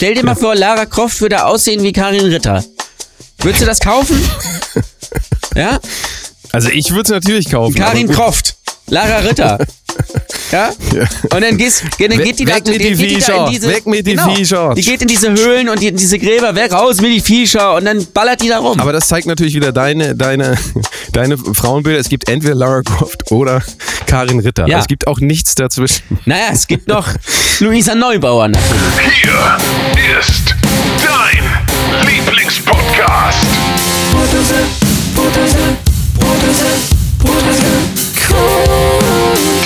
Stell dir mal vor, Lara Croft würde aussehen wie Karin Ritter. Würdest du das kaufen? ja? Also ich würde es natürlich kaufen. Karin. Croft. Lara Ritter. Ja? Und dann, gehst, dann Weg- geht die weg da, mit die geht die da Viecher. in diese, Weg mit die genau, Viecher. Die geht in diese Höhlen und die, in diese Gräber, weg raus mit die Viecher und dann ballert die da rum. Aber das zeigt natürlich wieder deine, deine, deine Frauenbilder. Es gibt entweder Lara Croft oder Karin Ritter. Ja. Es gibt auch nichts dazwischen. naja, es gibt noch Luisa Neubauer natürlich. Hier ist dein Lieblingspodcast.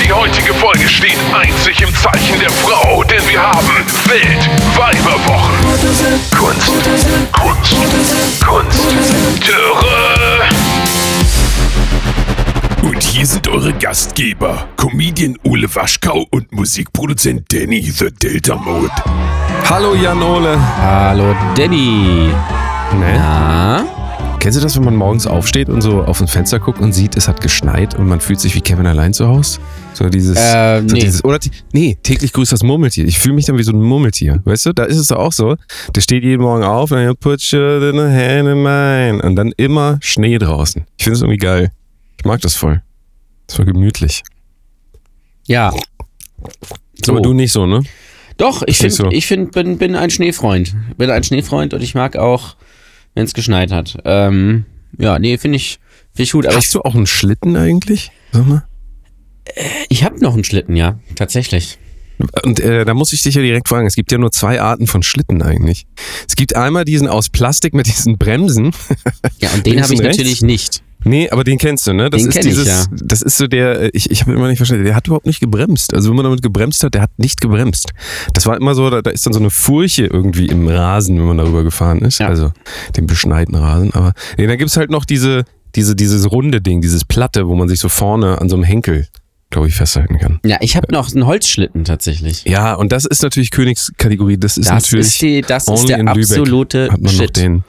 Die heutige Folge steht einzig im Zeichen der Frau, denn wir haben Weltweiberwochen. Kunst, Kunst, Kunst, Töre. Und hier sind eure Gastgeber, Comedian Ole Waschkau und Musikproduzent Danny The Delta Mode. Hallo Jan Ole. Hallo Danny. Ne? Ah, Kennst du das, wenn man morgens aufsteht und so auf ein Fenster guckt und sieht, es hat geschneit und man fühlt sich wie Kevin allein zu Hause? So dieses, Äh, so nee. dieses oder nee, täglich grüßt das Murmeltier. Ich fühle mich dann wie so ein Murmeltier. Weißt du, da ist es doch auch so. Der steht jeden Morgen auf und dann put your hand in mine. Und dann immer Schnee draußen. Ich finde es irgendwie geil. Ich mag das voll. Das war gemütlich. ja. So. Aber du nicht so, ne? Doch, ich finde, so. ich find, bin, bin ein Schneefreund. Bin ein Schneefreund und ich mag auch, wenn es geschneit hat. Ähm, ja, nee, finde ich, find ich gut. Aber ich, Hast du auch einen Schlitten eigentlich? Sag mal. ich habe noch einen Schlitten, ja, tatsächlich. Und äh, da muss ich dich ja direkt fragen, es gibt ja nur zwei Arten von Schlitten eigentlich. Es gibt einmal diesen aus Plastik mit diesen Bremsen. Ja, und den habe ich rechts? natürlich nicht. Nee, aber den kennst du, ne? Das Den ist kenn ich, dieses, ja. das ist so der, äh, ich, ich habe immer nicht verstanden, der hat überhaupt nicht gebremst. Also wenn man damit gebremst hat, der hat nicht gebremst. Das war immer so, da, da ist dann so eine Furche irgendwie im Rasen, wenn man darüber gefahren ist. Ja. Also den beschneiten Rasen. Aber nee, dann gibt's halt noch diese, diese, dieses runde Ding, dieses Platte, wo man sich so vorne an so einem Henkel, glaube ich, festhalten kann. Ja, ich habe noch einen Holzschlitten tatsächlich. Ja, und das ist natürlich Königskategorie. Das ist Das natürlich ist, die, das ist der in Lübeck absolute hat man noch Shit. den.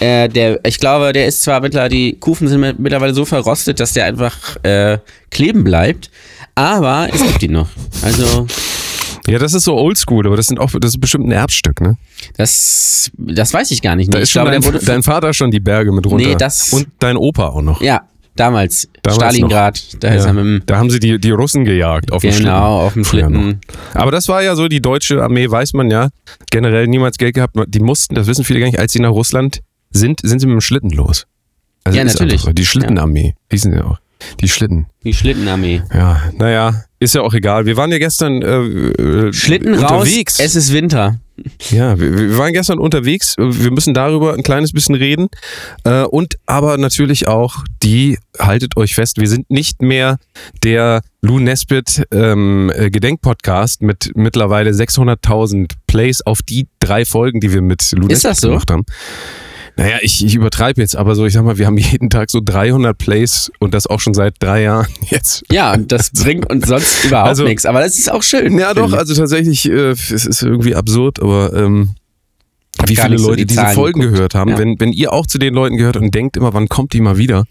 Äh, der, ich glaube, der ist zwar mittlerweile, die Kufen sind mit- mittlerweile so verrostet, dass der einfach äh, kleben bleibt. Aber es gibt ihn noch. Also, Ja, das ist so oldschool, aber das sind auch, das ist bestimmt ein Erbstück, ne? das, das weiß ich gar nicht. Da ist ich schon glaube, dein, dein Vater schon die Berge mit runter. Nee, das- Und dein Opa auch noch. ja, damals. Damals Stalingrad. Da Ja. dem. Da haben sie die, die Russen gejagt auf dem Schlitten. Genau, auf dem Schlitten. Aber das war ja so, die deutsche Armee, weiß man ja, generell niemals Geld gehabt. Die mussten, das wissen viele gar nicht, als sie nach Russland sind, sind sie mit dem Schlitten los. Also Ja, ist natürlich. einfach so. Die Schlittenarmee, hießen sie auch. Die Schlitten. Die Schlittenarmee. Ja, naja, ist ja auch egal. Wir waren ja gestern äh, äh, Schlitten raus, unterwegs. es ist Winter. Ja, wir, wir waren gestern unterwegs. Wir müssen darüber ein kleines bisschen reden. Äh, Und aber natürlich auch die, haltet euch fest, wir sind nicht mehr der Lou Nesbitt ähm, äh, Gedenkpodcast mit mittlerweile 600.000 Plays auf die drei Folgen, die wir mit Lou Ist Nesbitt das so? gemacht haben. Naja, ich, ich übertreibe jetzt, aber so, ich sag mal, wir haben jeden Tag so 300 Plays und das auch schon seit drei Jahren jetzt. Ja, und das bringt uns sonst überhaupt Also- nichts. Aber das ist auch schön. Ja, doch, also tatsächlich, äh, es ist irgendwie absurd, aber ähm, wie viele so Leute die diese Zahlen Folgen geguckt. gehört haben. Ja. Wenn, wenn ihr auch zu den Leuten gehört und denkt immer, wann kommt die mal wieder?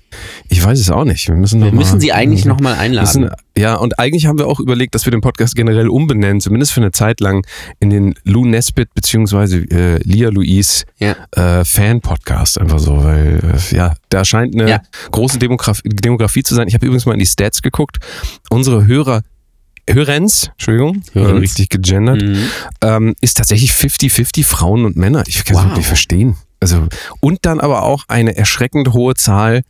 Ich weiß es auch nicht. Wir müssen, noch Wir müssen mal, sie eigentlich nochmal einladen. müssen, Ja, und eigentlich haben wir auch überlegt, dass wir den Podcast generell umbenennen, zumindest für eine Zeit lang, in den Lou Nesbitt beziehungsweise äh, Lia Louise Ja. äh, Fan-Podcast einfach so, weil äh, ja, da scheint eine Ja. große Demograf Demografie zu sein. Ich habe übrigens mal in die Stats geguckt. Unsere Hörer, Hörens, Entschuldigung, Hörens. richtig gegendert, Mhm. ähm, ist tatsächlich 50-50 Frauen und Männer. Ich kann es Wow. wirklich verstehen. Also, und dann aber auch eine erschreckend hohe Zahl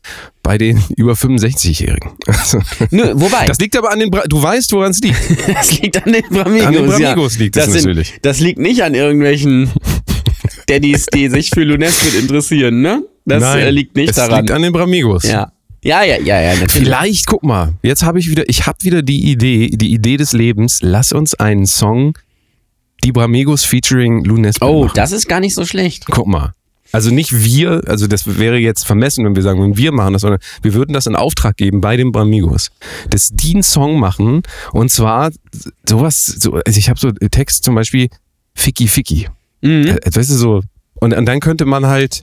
bei den über 65-Jährigen. Also, Nö, wobei, das liegt aber an den, Bra du weißt, woran es liegt. das liegt an den Bramigos. An den ja. Bramigos liegt es das sind- natürlich. Das liegt nicht an irgendwelchen Daddys, die sich für Lunesbit interessieren, ne? Das äh, liegt nicht es daran. liegt an den Bramigos. ja. Ja, ja, ja, ja, natürlich. Vielleicht, guck mal, jetzt habe ich wieder, ich habe wieder die Idee, die Idee des Lebens. Lass uns einen Song, die Bramigos featuring Lou Nesbitt Oh, machen. das ist gar nicht so schlecht. Guck mal. Also nicht wir, also das wäre jetzt vermessen, wenn wir sagen, wenn wir machen das, sondern wir würden das in Auftrag geben bei den Bramigos. Dass die einen Song machen und zwar sowas, so, also ich habe so Text zum Beispiel Ficky Ficky. Mhm. Äh, weißt du, so. Und, und dann könnte man halt,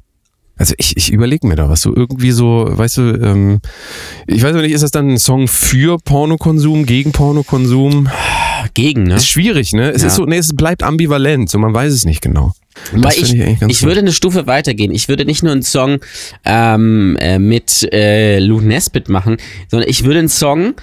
also ich, ich überlege mir da was, so irgendwie so, weißt du, ähm, ich weiß nicht, ist das dann ein Song für Pornokonsum, gegen Pornokonsum? gegen, ne? Ist schwierig, ne? Es Ja. ist so, nee, es bleibt ambivalent, so man weiß es nicht genau. Das ich, ich ich würde eine Stufe weitergehen. Ich würde nicht nur einen Song ähm, äh, mit äh, Lou Nesbitt machen, sondern ich würde einen Song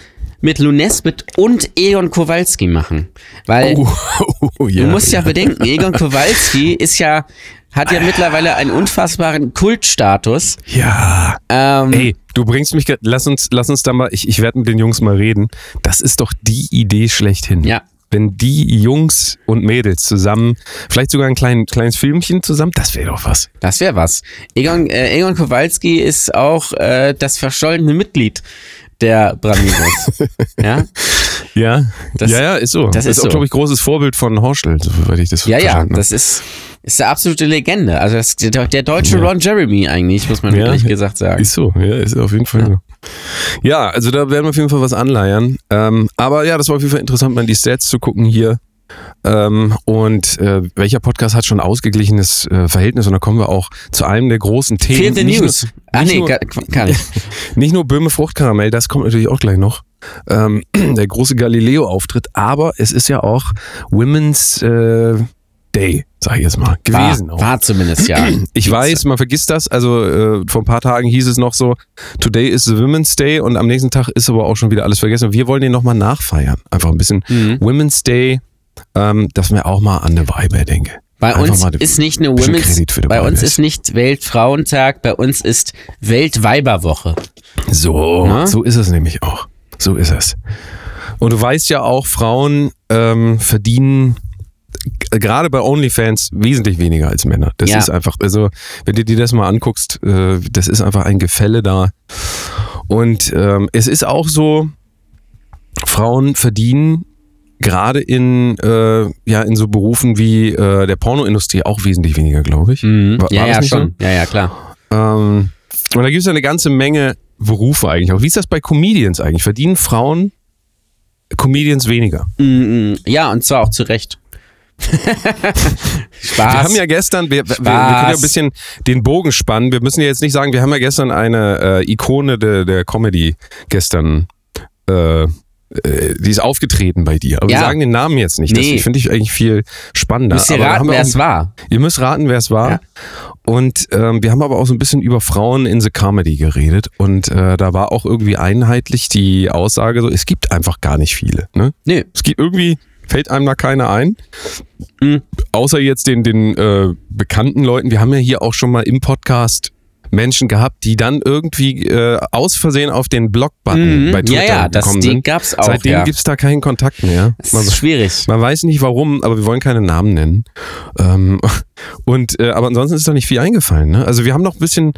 mit Lou Nesbitt und Egon Kowalski machen. Weil Oh, oh, ja, du musst ja, bedenken, Egon Kowalski ist ja, hat ja mittlerweile einen unfassbaren Kultstatus. Ja. Ähm, Ey, du bringst mich, lass uns, lass uns da mal, ich, ich werde mit den Jungs mal reden. Das ist doch die Idee schlechthin. Ja. Wenn die Jungs und Mädels zusammen, vielleicht sogar ein klein, kleines Filmchen zusammen, das wäre doch was. Das wäre was. Egon, äh, Egon Kowalski ist auch äh, das verschollene Mitglied der Bramigos. ja? Ja, Das- ja, ja, ist so. das ist auch, so. glaube ich, großes Vorbild von Horschel, soweit ich das Ja, ja, verstanden habe. das ist, ist eine absolute Legende. Also das, der, der deutsche Ja. Ron Jeremy eigentlich, muss man Ja. ehrlich gesagt sagen. Ist so, ja, ist auf jeden Fall so. Ja, also da werden wir auf jeden Fall was anleiern. Ähm, aber ja, das war auf jeden Fall interessant, mal die Stats zu gucken hier. Ähm, und äh, welcher Podcast hat schon ausgeglichenes äh, Verhältnis? Und da kommen wir auch zu einem der großen Themen. Nicht News. Nur, Ach nicht nee, nur- gar, gar nicht. nicht nur Böhme Fruchtkaramell, das kommt natürlich auch gleich noch. Ähm, der große Galileo-Auftritt, aber es ist ja auch Women's äh, Day, sag ich jetzt mal, gewesen. War, war zumindest, ja. Ich weiß, man vergisst das. Also äh, vor ein paar Tagen hieß es noch so, Today is the Women's Day und am nächsten Tag ist aber auch schon wieder alles vergessen. Wir wollen den nochmal nachfeiern. Einfach ein bisschen Mhm. Women's Day, ähm, dass wir auch mal an eine Weiber denke. Bei Einfach uns ist nicht eine Women's, bei uns ist nicht Weltfrauentag, bei uns ist Weltweiberwoche. So, Na? so ist es nämlich auch. So ist es. Und du weißt ja auch, Frauen ähm, verdienen gerade bei OnlyFans wesentlich weniger als Männer. Das Ja. ist einfach, also wenn du dir das mal anguckst, äh, das ist einfach ein Gefälle da. Und ähm, es ist auch so, Frauen verdienen gerade in, äh, ja, in so Berufen wie äh, der Pornoindustrie auch wesentlich weniger, glaube ich. Mhm. War- ja, war ja, nicht so? schon. Ja, ja, klar. Ähm, und da gibt es ja eine ganze Menge Berufe eigentlich auch. Wie ist das bei Comedians eigentlich? Verdienen Frauen Comedians weniger? Mm, mm, Ja, und zwar auch zu Recht. Spaß. Wir haben ja gestern, wir, wir, wir können ja ein bisschen den Bogen spannen. Wir müssen ja jetzt nicht sagen, wir haben ja gestern eine äh, Ikone de, der Comedy gestern, äh, äh, die ist aufgetreten bei dir. Aber wir Ja. sagen den Namen jetzt nicht. Nee. Das finde ich eigentlich viel spannender. Müsst ihr raten, wir wer es war. Ihr müsst raten, wer es war. Ja. Und ähm, wir haben aber auch so ein bisschen über Frauen in the Comedy geredet. Und äh, da war auch irgendwie einheitlich die Aussage so, es gibt einfach gar nicht viele. Ne? Nö. Es gibt irgendwie, fällt einem da keiner ein. Mhm. Außer jetzt den, den äh, bekannten Leuten. Wir haben ja hier auch schon mal im Podcast Menschen gehabt, die dann irgendwie äh, aus Versehen auf den Block-Button Mhm. bei Twitter Ja, ja, das gekommen sind. gab's auch. Seitdem ja. gibt's da keinen Kontakt mehr. Das ist schwierig. Man weiß nicht warum, aber wir wollen keine Namen nennen. Ähm, und äh, aber ansonsten ist da nicht viel eingefallen. Ne? Also wir haben noch ein bisschen.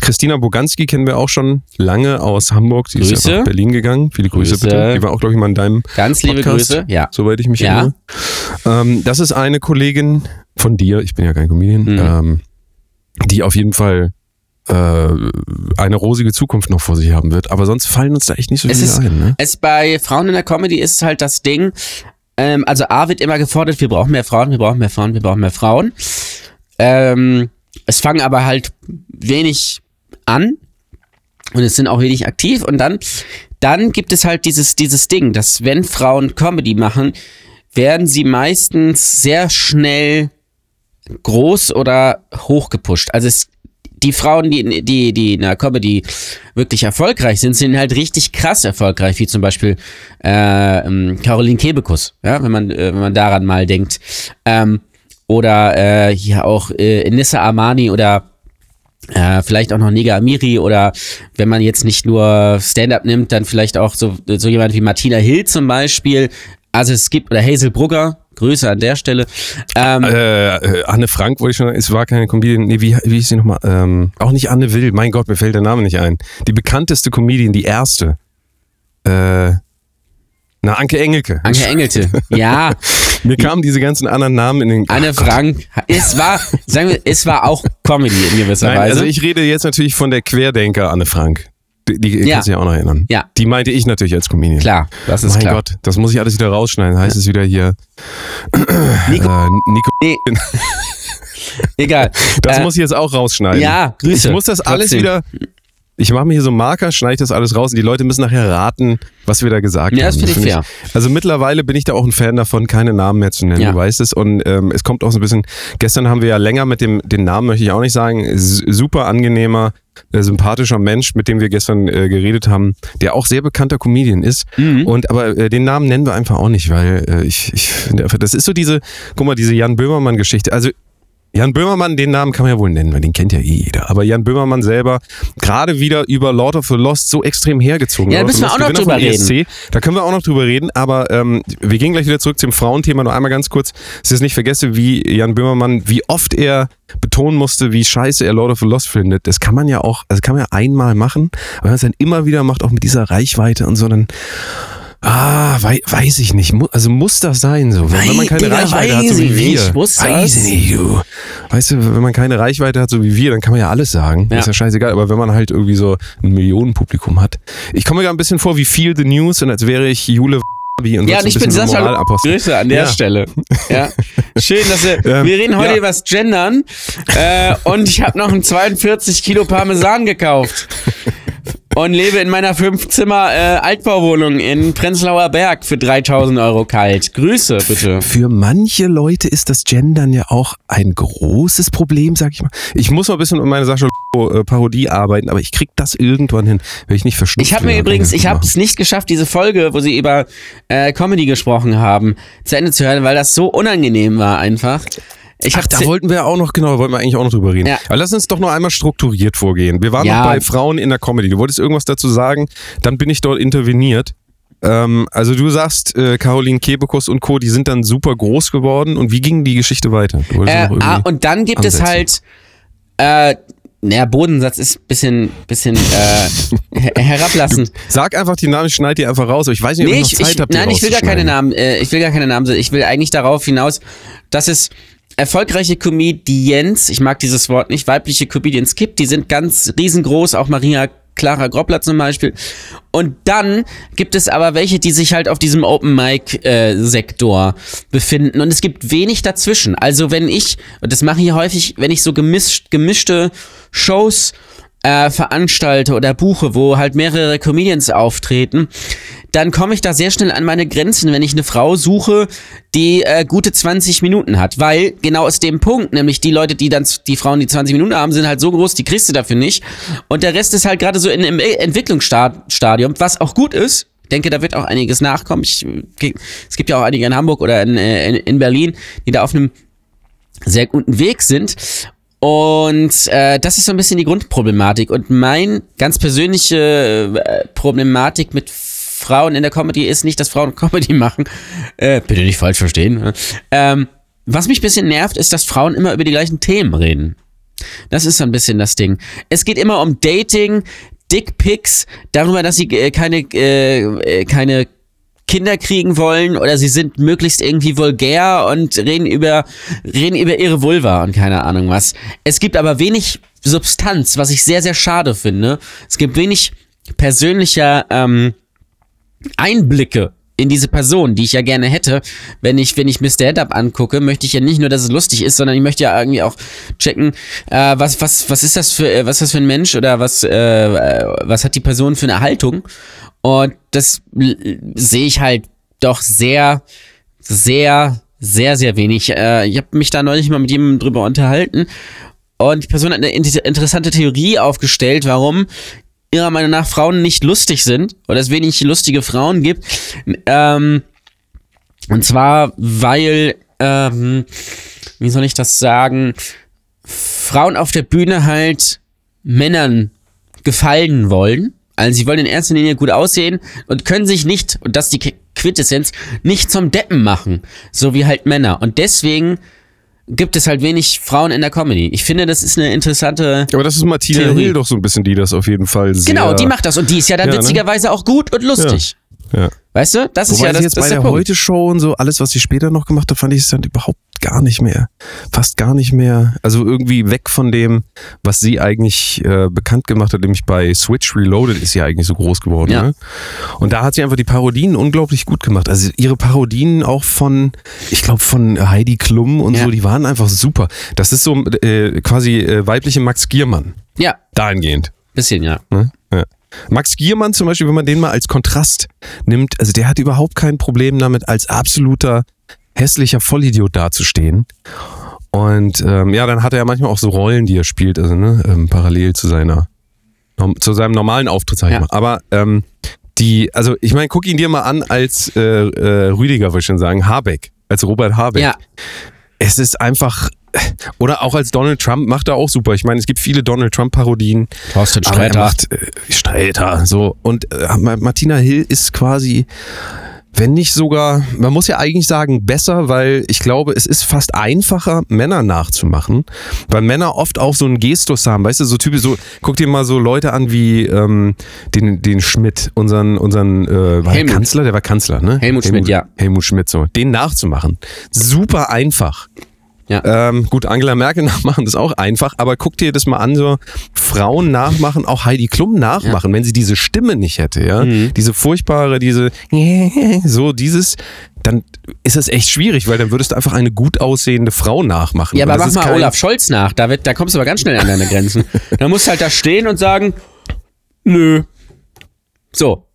Christina Boganski kennen wir auch schon lange aus Hamburg. Die ist ja Grüße. nach Berlin gegangen. Viele Grüße, Grüße. bitte. Die war auch, glaube ich, mal in deinem Ganz liebe Podcast, Grüße. Ja. soweit ich mich Ja. erinnere. Ähm, das ist eine Kollegin von dir, ich bin ja kein Comedian, Mhm. ähm, die auf jeden Fall äh, eine rosige Zukunft noch vor sich haben wird. Aber sonst fallen uns da echt nicht so Es viele ist- ein. Ne? Es bei Frauen in der Comedy ist halt das Ding, ähm, also A wird immer gefordert, wir brauchen mehr Frauen, wir brauchen mehr Frauen, wir brauchen mehr Frauen. Ähm, es fangen aber halt wenig an und es sind auch wenig aktiv und dann, dann gibt es halt dieses, dieses Ding, dass wenn Frauen Comedy machen, werden sie meistens sehr schnell groß oder hochgepusht. Also es, die Frauen, die, die, die in der Comedy wirklich erfolgreich sind, sind halt richtig krass erfolgreich, wie zum Beispiel äh, ähm, Caroline Kebekus, ja, wenn man, äh, wenn man daran mal denkt. Ähm, oder äh, hier auch äh, Enissa Armani oder äh, vielleicht auch noch Nega Amiri oder wenn man jetzt nicht nur Stand-up nimmt, dann vielleicht auch so, so jemand wie Martina Hill zum Beispiel. Also es gibt, oder Hazel Brugger, Grüße an der Stelle. Ähm, Äh, äh, Anne Frank wollte ich schon, es war keine Comedian, nee, wie, wie hieß sie nochmal? Ähm, auch nicht Anne Will, mein Gott, mir fällt der Name nicht ein. Die bekannteste Comedian, die erste. Äh, na, Anke Engelke. Anke Engelte. Ja, Mir kamen diese ganzen anderen Namen in den... Anne Frank. Es war, sagen wir, es war auch Comedy in gewisser Nein, Weise. also ich rede jetzt natürlich von der Querdenker Anne Frank. Die, die Ja. kannst du ja auch noch erinnern. Ja. Die meinte ich natürlich als Comedian. klar, das ist mein klar. Gott, das muss ich alles wieder rausschneiden. Heißt es wieder hier. Nico, Äh, Nico, nee. Egal. das Äh, muss ich jetzt auch rausschneiden. Ja, Grüße. Ich muss das alles Trotzdem. wieder. Ich mache mir hier so einen Marker, schneide das alles raus und die Leute müssen nachher raten, was wir da gesagt Ja, haben. das finde ich fair. also mittlerweile bin ich da auch ein Fan davon, keine Namen mehr zu nennen, Ja. du weißt es. Und ähm, es kommt auch so ein bisschen, gestern haben wir ja länger mit dem, den Namen möchte ich auch nicht sagen, super angenehmer, äh, sympathischer Mensch, mit dem wir gestern äh, geredet haben, der auch sehr bekannter Comedian ist. Mhm. Und aber äh, den Namen nennen wir einfach auch nicht, weil äh, ich, ich finde einfach, das ist so diese, guck mal, diese Jan Böhmermann-Geschichte. Also Jan Böhmermann, den Namen kann man ja wohl nennen, weil den kennt ja eh jeder. Aber Jan Böhmermann selber, gerade wieder über Lord of the Lost so extrem hergezogen. Ja, da müssen wir auch noch drüber ESC. Da können wir auch noch drüber reden, aber ähm, wir gehen gleich wieder zurück zum Frauenthema. Noch einmal ganz kurz, dass ich es nicht vergesse, wie Jan Böhmermann, wie oft er betonen musste, wie scheiße er Lord of the Lost findet. Das kann man ja auch, also kann man ja einmal machen, aber wenn man es dann immer wieder macht, auch mit dieser Reichweite und so, dann Ah, wei weiß ich nicht. Also muss das sein so. Wenn, wenn man keine Digga, Reichweite hat, so wie wir. nicht. Muss weiß das? ich nicht, du. Weißt du, wenn man keine Reichweite hat, so wie wir, dann kann man ja alles sagen. Ja. Ist ja scheißegal. Aber wenn man halt irgendwie so ein Millionenpublikum hat. Ich komme mir gerade ein bisschen vor wie Feel the News und als wäre ich Jule Ja, und ich bin Sascha. Grüße an der Ja. Stelle. Ja. Schön, dass wir, Ähm, wir reden heute ja. über das Gendern äh, und ich habe noch ein 42 Kilo Parmesan gekauft und lebe in meiner Fünf-Zimmer äh, Altbauwohnung in Prenzlauer Berg für 3000 Euro kalt. Grüße bitte. Für manche Leute ist das Gendern ja auch ein großes Problem, sag ich mal. Ich muss mal ein bisschen um meine Sascha äh, Parodie arbeiten, aber ich krieg das irgendwann hin, wenn ich nicht verschnupft Ich habe mir übrigens, ich habe Machen. es nicht geschafft, diese Folge, wo sie über äh, Comedy gesprochen haben, zu Ende zu hören, weil das so unangenehm war einfach. Ich Ach, da wollten wir auch noch, genau, da wollten wir eigentlich auch noch drüber reden. Ja. Aber lass uns doch noch einmal strukturiert vorgehen. Wir waren Ja. noch bei Frauen in der Comedy. Du wolltest irgendwas dazu sagen, dann bin ich dort interveniert. Ähm, also du sagst, äh, Caroline Kebekus und Co., die sind dann super groß geworden. Und wie ging die Geschichte weiter? Du Äh, ah, und dann gibt es halt, äh, naja, Bodensatz ist ein bisschen, bisschen äh, her herablassend. Sag einfach die Namen, ich schneide die einfach raus. Aber ich weiß nicht, ob Nee, ich ich, noch Zeit habe, nein, ich will gar keine. Namen, äh, ich will gar keine Namen, ich will eigentlich darauf hinaus, dass es erfolgreiche Comedians, ich mag dieses Wort nicht, weibliche Comedians gibt, die sind ganz riesengroß, auch Maria Clara Groppler zum Beispiel. Und dann gibt es aber welche, die sich halt auf diesem Open Mic äh, Sektor befinden. Und es gibt wenig dazwischen. Also wenn ich, und das mache ich häufig, wenn ich so gemischt, gemischte Shows äh, veranstalte oder buche, wo halt mehrere Comedians auftreten, dann komme ich da sehr schnell an meine Grenzen, wenn ich eine Frau suche, die äh, gute 20 Minuten hat. Weil genau aus dem Punkt, nämlich die Leute, die dann, die Frauen, die 20 Minuten haben, sind halt so groß, die kriegst du dafür nicht. Und der Rest ist halt gerade so in, im Entwicklungsstadium, was auch gut ist. Ich denke, da wird auch einiges nachkommen. Ich, es gibt ja auch einige in Hamburg oder in, äh, in, in Berlin, die da auf einem sehr guten Weg sind. Und äh, das ist so ein bisschen die Grundproblematik. Und mein ganz persönliche äh, Problematik mit Frauen in der Comedy ist nicht, dass Frauen Comedy machen. Äh, bitte nicht falsch verstehen. ne? Ähm, was mich ein bisschen nervt, ist, dass Frauen immer über die gleichen Themen reden. Das ist so ein bisschen das Ding. Es geht immer um Dating, Dickpics, darüber, dass sie äh, keine, äh, äh, keine Kinder kriegen wollen oder sie sind möglichst irgendwie vulgär und reden über, reden über ihre Vulva und keine Ahnung was. Es gibt aber wenig Substanz, was ich sehr, sehr schade finde. Es gibt wenig persönlicher ähm, Einblicke in diese Person, die ich ja gerne hätte. Wenn ich, wenn ich mir Stand-Up angucke, möchte ich ja nicht nur, dass es lustig ist, sondern ich möchte ja irgendwie auch checken, äh, was, was, was ist das für, äh, was ist das für ein Mensch oder was, äh, äh, was hat die Person für eine Haltung? Und das sehe ich halt doch sehr, sehr, sehr, sehr wenig. Äh, ich habe mich da neulich mal mit jemandem drüber unterhalten und die Person hat eine inter- interessante Theorie aufgestellt, warum ihrer Meinung nach Frauen nicht lustig sind oder es wenig lustige Frauen gibt. Ähm, und zwar, weil, ähm, wie soll ich das sagen, Frauen auf der Bühne halt Männern gefallen wollen. Also sie wollen in erster Linie gut aussehen und können sich nicht, und das ist die Qu- Quintessenz, nicht zum Deppen machen. So wie halt Männer. Und deswegen gibt es halt wenig Frauen in der Comedy. Ich finde, das ist eine interessante Aber das ist Martina Theorie. Hill doch so ein bisschen, die das auf jeden Fall sehr... Genau, die macht das und die ist ja dann Ja, ne? witzigerweise auch gut und lustig. Ja. Weißt du? Das ist Wobei ja sie das, jetzt das bei ist der, der. Heute-Show und so, alles, was sie später noch gemacht hat, fand ich es dann überhaupt gar nicht mehr. Fast gar nicht mehr. Also irgendwie weg von dem, was sie eigentlich äh, bekannt gemacht hat, nämlich bei Switch Reloaded ist sie eigentlich so groß geworden. Ja. Ne? Und da hat sie einfach die Parodien unglaublich gut gemacht. Also ihre Parodien auch von, ich glaube, von Heidi Klum und Ja. so, die waren einfach super. Das ist so äh, quasi äh, weibliche Max Giermann. Ja, Dahingehend. bisschen, ja. Ne? Ja. Max Giermann zum Beispiel, wenn man den mal als Kontrast nimmt, also der hat überhaupt kein Problem damit, als absoluter hässlicher Vollidiot dazustehen. Und ähm, ja, dann hat er ja manchmal auch so Rollen, die er spielt, also ne, ähm, parallel zu seiner zu seinem normalen Auftritt, sag ich Ja. mal. Aber ähm, die, also ich meine, guck ihn dir mal an als äh, äh, Rüdiger, würde ich schon sagen, Habeck, als Robert Habeck. Ja, Es ist einfach, oder auch als Donald Trump macht er auch super. Ich meine, es gibt viele Donald Trump-Parodien. Thorsten er Sträter. macht äh, Streiter, so. Und äh, Ma- Martina Hill ist quasi, wenn nicht sogar, man muss ja eigentlich sagen, besser, weil ich glaube, es ist fast einfacher, Männer nachzumachen, weil Männer oft auch so einen Gestus haben, weißt du, so typisch so, guck dir mal so Leute an wie ähm, den, den Schmidt, unseren, unseren äh, war Helmut. Kanzler, der war Kanzler, ne? Helmut Schmidt, ja. Helmut Schmidt, so. Den nachzumachen. Super einfach. Ja. Ähm, gut, Angela Merkel nachmachen ist auch einfach, aber guck dir das mal an, so Frauen nachmachen, auch Heidi Klum nachmachen, wenn sie diese Stimme nicht hätte, ja, Mhm. diese furchtbare, diese so dieses, dann ist das echt schwierig, weil dann würdest du einfach eine gut aussehende Frau nachmachen. Ja, aber mach mal Olaf Scholz nach. Da, wird, da kommst du aber ganz schnell an deine Grenzen. da musst du halt da stehen und sagen, nö. So.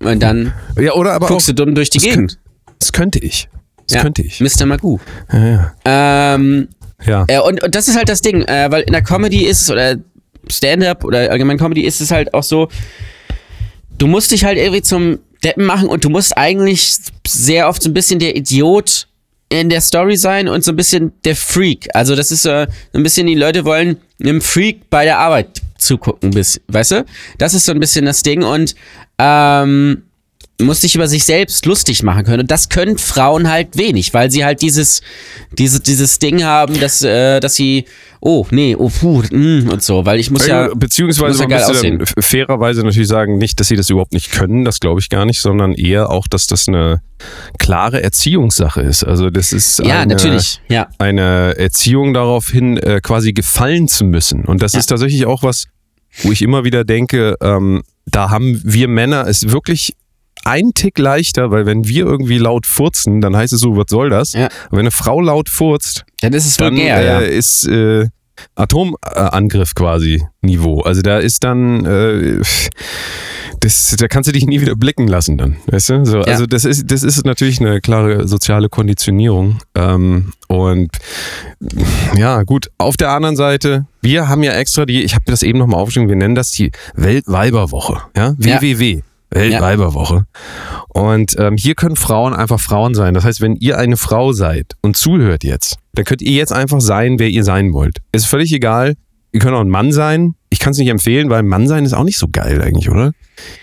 Und dann Ja, oder aber guckst auch, du dumm durch die Gegend. das könnte ich. Das Ja. könnte ich. Mr. Magoo. Ja, ja. Ähm, ja. äh, und, und das ist halt das Ding, äh, weil in der Comedy ist es, oder Stand-up oder allgemein Comedy ist es halt auch so, du musst dich halt irgendwie zum Deppen machen und du musst eigentlich sehr oft so ein bisschen der Idiot in der Story sein und so ein bisschen der Freak. Also das ist äh, so ein bisschen, die Leute wollen einem Freak bei der Arbeit zugucken, bis, weißt du? Das ist so ein bisschen das Ding und ähm, muss sich über sich selbst lustig machen können. Und das können Frauen halt wenig, weil sie halt dieses, diese, dieses Ding haben, dass, äh, dass sie, oh, nee, oh, puh, mm, und so, weil ich muss ja, Beziehungsweise muss ja man geil aussehen. fairerweise natürlich sagen, nicht, dass sie das überhaupt nicht können, das glaube ich gar nicht, sondern eher auch, dass das eine klare Erziehungssache ist. Also das ist ja, eine, natürlich, ja. eine Erziehung darauf hin, äh, quasi gefallen zu müssen. Und das Ja. ist tatsächlich auch was, wo ich immer wieder denke, ähm, da haben wir Männer es wirklich ein Tick leichter, weil wenn wir irgendwie laut furzen, dann heißt es so, was soll das? Ja. Und wenn eine Frau laut furzt, Dann ist es dann vulgär, äh, ja. ist äh, Atomangriff quasi Niveau. Also da ist dann äh, das, da kannst du dich nie wieder blicken lassen dann, weißt du? So, Also das ist das ist natürlich eine klare soziale Konditionierung ähm, und ja gut. Auf der anderen Seite, wir haben ja extra die, ich habe das eben nochmal aufgeschrieben, wir nennen das die Weltweiberwoche, ja, Ja. Weltweiberwoche. Und ähm, hier können Frauen einfach Frauen sein. Das heißt, wenn ihr eine Frau seid und zuhört jetzt, dann könnt ihr jetzt einfach sein, wer ihr sein wollt. Ist völlig egal. Ihr könnt auch ein Mann sein. Ich kann es nicht empfehlen, weil Mann sein ist auch nicht so geil eigentlich, oder?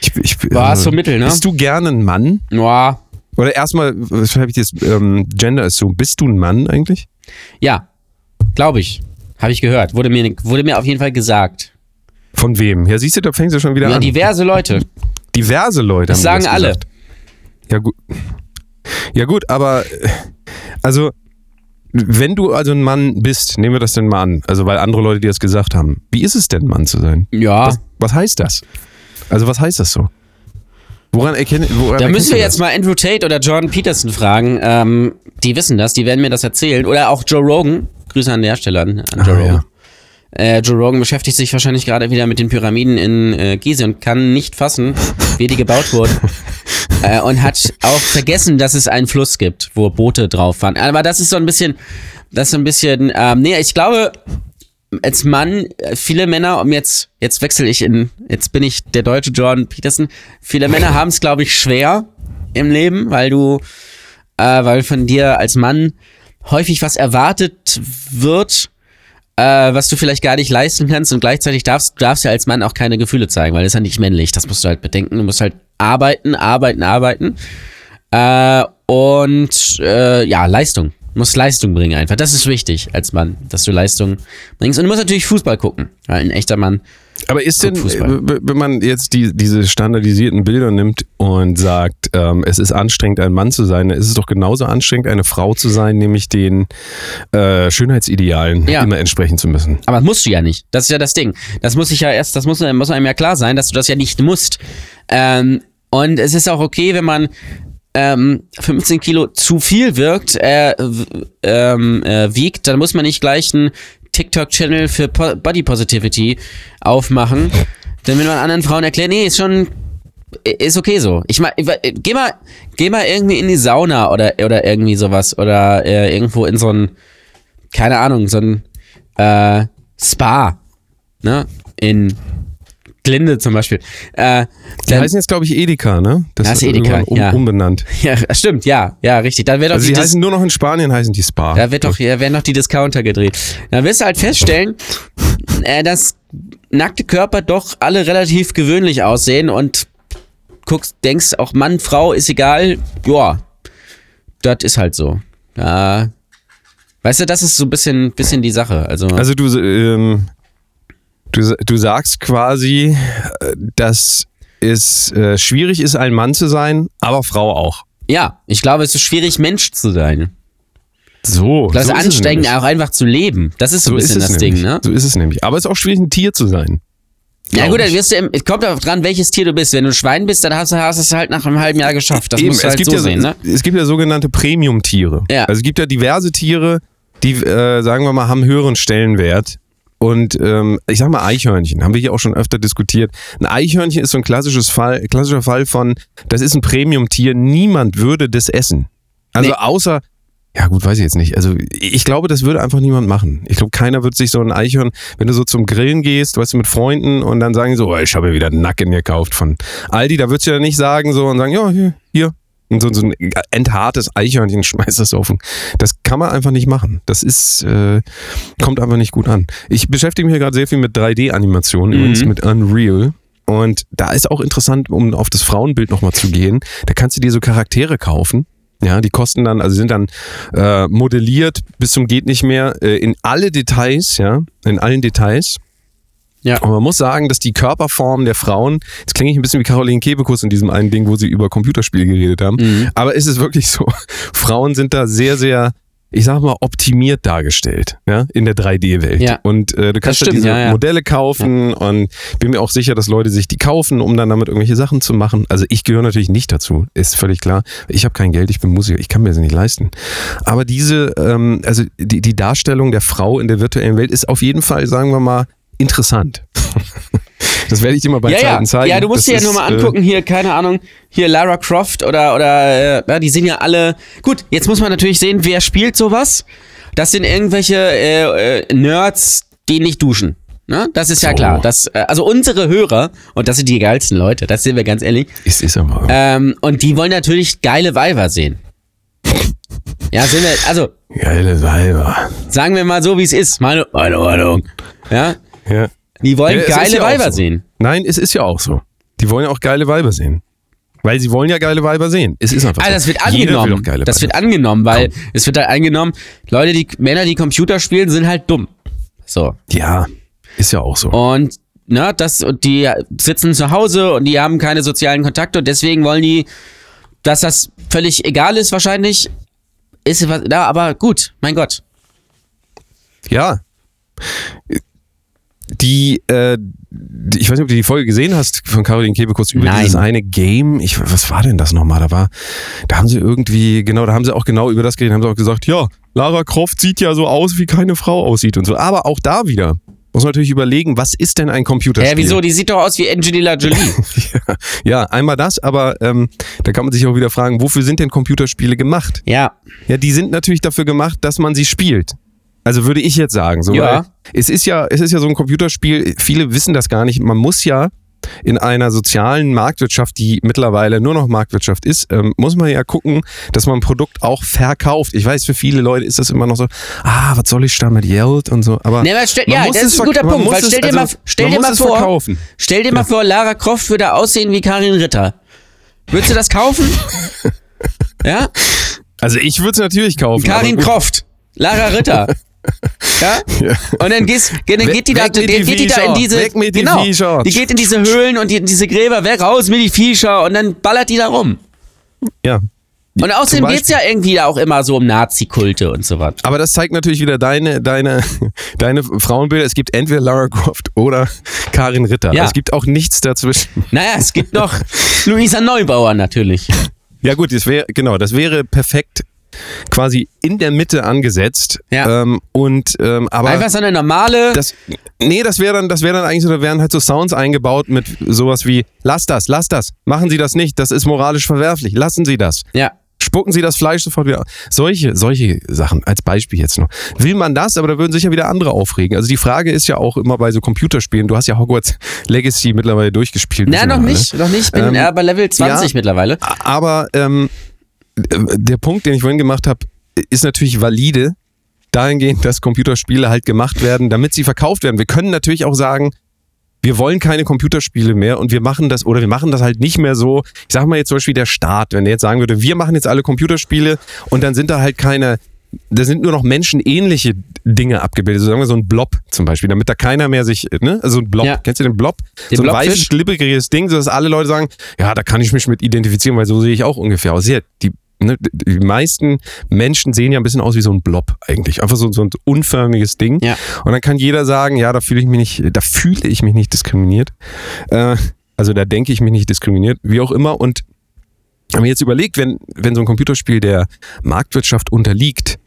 Ich, ich, War es so mittel, ne? Bist du gerne ein Mann? Ja, Oder erstmal, was habe ich jetzt, ähm, Gender ist so, bist du ein Mann eigentlich? ja, glaube ich. Habe ich gehört. Wurde mir, wurde mir auf jeden Fall gesagt. Von wem? Ja, siehst du, da fängst du schon wieder Ja, an. diverse Leute. Diverse Leute Das sagen alle. gesagt. Ja gut. Ja gut, aber also wenn du also ein Mann bist, nehmen wir das denn mal an, also weil andere Leute dir das gesagt haben. Wie ist es denn, Mann zu sein? Ja. Was, was heißt das? Also was heißt das so? Woran erkennen woran Da müssen wir das? jetzt mal Andrew Tate oder Jordan Peterson fragen. Ähm, die wissen das, die werden mir das erzählen. Oder auch Joe Rogan. Grüße an der Stelle an, an Joe Ah, Rogan. ja. Äh, Joe Rogan beschäftigt sich wahrscheinlich gerade wieder mit den Pyramiden in äh, Gizeh und kann nicht fassen, wie die gebaut wurden. äh, und hat auch vergessen, dass es einen Fluss gibt, wo Boote drauf fahren. Aber das ist so ein bisschen, das ist so ein bisschen, ähm, nee, ich glaube, als Mann, äh, viele Männer, um jetzt, jetzt wechsle ich in, jetzt bin ich der deutsche Jordan Peterson, viele Männer haben es, glaube ich, schwer im Leben, weil du, äh, weil von dir als Mann häufig was erwartet wird, äh, was du vielleicht gar nicht leisten kannst und gleichzeitig darfst du darfst ja als Mann auch keine Gefühle zeigen, weil das ist ja nicht männlich. Das musst du halt bedenken. Du musst halt arbeiten, arbeiten, arbeiten. Äh, und äh, ja, Leistung. Du musst Leistung bringen einfach. Das ist wichtig als Mann, dass du Leistung bringst. Und du musst natürlich Fußball gucken. Weil ein echter Mann. Aber ist denn, wenn man jetzt die, diese standardisierten Bilder nimmt und sagt, ähm, es ist anstrengend, ein Mann zu sein, dann ist es doch genauso anstrengend, eine Frau zu sein, nämlich den äh, Schönheitsidealen Ja. immer entsprechen zu müssen. Aber das musst du ja nicht. Das ist ja das Ding. Das muss ich ja erst, das muss, muss einem ja klar sein, dass du das ja nicht musst. Ähm, und es ist auch okay, wenn man ähm, 15 Kilo zu viel wirkt, äh, ähm, äh, wiegt, dann muss man nicht gleich einen TikTok-Channel für po Body Positivity aufmachen. Dann will man anderen Frauen erklären, nee, ist schon, ist okay so. Ich meine, geh mal, geh mal irgendwie in die Sauna oder, oder irgendwie sowas oder äh, irgendwo in so ein, keine Ahnung, so ein äh, Spa, ne? In Glinde zum Beispiel. Äh, Die heißen jetzt, glaube ich, Edeka, ne? Das ist Edeka, um, ja. umbenannt. ja, stimmt, ja, ja, richtig. Dann wird doch Also die die heißen nur noch in Spanien, heißen die Spa. Da wird doch, da werden noch die Discounter gedreht. Dann wirst du halt feststellen, äh, dass nackte Körper doch alle relativ gewöhnlich aussehen und guckst, denkst auch Mann, Frau ist egal. Ja, das ist halt so. Ja. Weißt du, das ist so ein bisschen, bisschen die Sache. Also, Also du, ähm, du, du sagst quasi, äh, dass es äh, schwierig ist, ein Mann zu sein, aber Frau auch. ja, ich glaube, es ist schwierig, Mensch zu sein. So. Das so nämlich. auch einfach zu leben. Das ist so ein bisschen es das nämlich. Ding, ne? So ist es nämlich. Aber es ist auch schwierig, ein Tier zu sein. Ja gut, dann wirst du, es kommt darauf dran, welches Tier du bist. Wenn du ein Schwein bist, dann hast du, hast du es halt nach einem halben Jahr geschafft. Das Eben, musst du es, halt gibt so ja, sehen, ne? es gibt ja sogenannte Premium-Tiere. Ja. Also es gibt ja diverse Tiere, die, äh, sagen wir mal, haben höheren Stellenwert. Und ähm, ich sag mal Eichhörnchen, haben wir hier auch schon öfter diskutiert. Ein Eichhörnchen ist so ein klassisches Fall, klassischer Fall von, das ist ein Premium-Tier, niemand würde das essen. Also Nee. außer, ja gut, weiß ich jetzt nicht. Also ich glaube, das würde einfach niemand machen. Ich glaube, keiner wird sich so ein Eichhörn, wenn du so zum Grillen gehst, weißt du, mit Freunden und dann sagen die so, oh, ich habe mir wieder einen Nacken gekauft von Aldi, da würdest du ja nicht sagen so und sagen, ja, hier, hier. Und so, so ein enthartes Eichhörnchen schmeißt das auf. Das kann man einfach nicht machen. Das ist, äh, kommt einfach nicht gut an. Ich beschäftige mich hier gerade sehr viel mit 3D-Animationen, übrigens mit Unreal. Und da ist auch interessant, um auf das Frauenbild nochmal zu gehen, da kannst du dir so Charaktere kaufen. Ja, die kosten dann, also sind dann äh, modelliert bis zum geht nicht mehr äh, in alle Details, ja, in allen Details. Ja. Und man muss sagen, dass die Körperform der Frauen, jetzt klinge ich ein bisschen wie Caroline Kebekus in diesem einen Ding, wo sie über Computerspiele geredet haben, Mhm. aber es ist wirklich so, Frauen sind da sehr, sehr, ich sag mal, optimiert dargestellt, ja, in der 3D-Welt. Ja. Und äh, du kannst stimmt, diese ja, ja. Modelle kaufen und bin mir auch sicher, dass Leute sich die kaufen, um dann damit irgendwelche Sachen zu machen. Also ich gehöre natürlich nicht dazu, ist völlig klar. Ich habe kein Geld, ich bin Musiker, ich kann mir das nicht leisten. Aber diese, ähm, also die, die Darstellung der Frau in der virtuellen Welt ist auf jeden Fall, sagen wir mal, interessant. Das werde ich dir mal bei Ja, ja. Zeiten zeigen. ja, du musst Das dir ja nur mal äh, angucken, hier, keine Ahnung, hier Lara Croft oder, oder äh, ja, die sind ja alle. Gut, jetzt muss man natürlich sehen, wer spielt sowas. Das sind irgendwelche äh, äh, Nerds, die nicht duschen. Ne? Das ist ja So. klar. Das, äh, also unsere Hörer, und das sind die geilsten Leute, das sind wir ganz ehrlich, Es ist aber. ähm, und die wollen natürlich geile Weiber sehen. Ja, sind wir, also Geile Weiber. sagen wir mal so, wie es ist. Meine, meine Meinung. Ja, Ja. die wollen Ja, geile Weiber so. sehen. Nein, es ist ja auch so. Die wollen ja auch geile Weiber sehen. Weil sie wollen ja geile Weiber sehen. Es ist einfach Also so. das wird will angenommen. geile Das wird angenommen, weil es wird halt angenommen, Leute, die Männer, die Computer spielen, sind halt dumm. So. Ja, ist ja auch so. Und ne, das und die sitzen zu Hause und die haben keine sozialen Kontakte und deswegen wollen die, dass das völlig egal ist wahrscheinlich. Ist was, ja, aber gut, mein Gott. Ja. Die, äh, die- ich weiß nicht, ob du die Folge gesehen hast von Caroline Kebekus über Nein. dieses eine Game. Ich, was war denn das nochmal? Da war, da haben sie irgendwie, genau, da haben sie auch genau über das geredet, haben sie auch gesagt, ja, Lara Croft sieht ja so aus, wie keine Frau aussieht und so. Aber auch da wieder muss man natürlich überlegen, was ist denn ein Computerspiel? Ja, wieso? Die sieht doch aus wie Angelina Jolie. Ja, einmal das, aber ähm, da kann man sich auch wieder fragen, wofür sind denn Computerspiele gemacht? ja. Ja, die sind natürlich dafür gemacht, dass man sie spielt. Also würde ich jetzt sagen. So, Ja. Es ist ja, es ist ja so ein Computerspiel, viele wissen das gar nicht. Man muss ja in einer sozialen Marktwirtschaft, die mittlerweile nur noch Marktwirtschaft ist, ähm, muss man ja gucken, dass man ein Produkt auch verkauft. Ich weiß, für viele Leute ist das immer noch so, ah, was soll ich da mit Geld und so. Aber Nee, stell, ja, das es ist ein guter Punkt, weil es- stell dir also, mal, stell dir mal es vor, verkaufen. stell dir mal vor, Lara Croft würde aussehen wie Karin Ritter. Würdest du das kaufen? ja? Also ich würde es natürlich kaufen. Karin. Croft, Lara Ritter. Ja? Und dann, gehst, dann Weg- geht die da, dann die geht die da in diese, weg mit die genau, Viecher. die geht in diese Höhlen und die, diese Gräber, weg raus mit die Viecher und dann ballert die da rum. Ja. Und außerdem Beispiel- geht's ja irgendwie auch immer so um Nazi-Kulte und so was. Aber das zeigt natürlich wieder deine, deine, deine Frauenbilder. Es gibt entweder Lara Croft oder Karin Ritter. Ja. Es gibt auch nichts dazwischen. Naja, es gibt noch Luisa Neubauer natürlich. Ja gut, das wäre genau, das wäre perfekt quasi in der Mitte angesetzt. Ja. Ähm, und ähm, aber Einfach so eine normale. das, nee, das wäre dann, das wäre dann eigentlich so, da wären halt so Sounds eingebaut mit sowas wie, lass das, lass das, machen Sie das nicht, das ist moralisch verwerflich, lassen Sie das. ja. Spucken Sie das Fleisch sofort wieder. Solche, solche Sachen als Beispiel jetzt noch. Will man das, aber da würden sich ja wieder andere aufregen. Also die Frage ist ja auch immer bei so Computerspielen, du hast ja Hogwarts Legacy mittlerweile durchgespielt. Wissen noch nicht, noch nicht. Ich bin Ähm, äh, bei Level 20 ja. mittlerweile. Aber ähm, der Punkt, den ich vorhin gemacht habe, ist natürlich valide. Dahingehend, dass Computerspiele halt gemacht werden, damit sie verkauft werden. Wir können natürlich auch sagen, wir wollen keine Computerspiele mehr und wir machen das oder wir machen das halt nicht mehr so. Ich sag mal jetzt zum Beispiel der Staat, wenn der jetzt sagen würde, wir machen jetzt alle Computerspiele und dann sind da halt keine, da sind nur noch menschenähnliche Dinge abgebildet. So sagen wir so ein Blob zum Beispiel, damit da keiner mehr sich, ne? Also ein Blob, Ja. kennst du den Blob? Den so ein Blobfisch? weißes, glibbriges Ding, sodass alle Leute sagen, ja, da kann ich mich mit identifizieren, weil so sehe ich auch ungefähr aus. Ja, die, ne, die meisten Menschen sehen ja ein bisschen aus wie so ein Blob eigentlich. Einfach so, so ein unförmiges Ding. Ja. Und dann kann jeder sagen, ja, da fühle ich mich nicht, da fühle ich mich nicht diskriminiert. Äh, also da denke ich mich nicht diskriminiert, wie auch immer. Und wenn man jetzt überlegt, wenn, wenn so ein Computerspiel der Marktwirtschaft unterliegt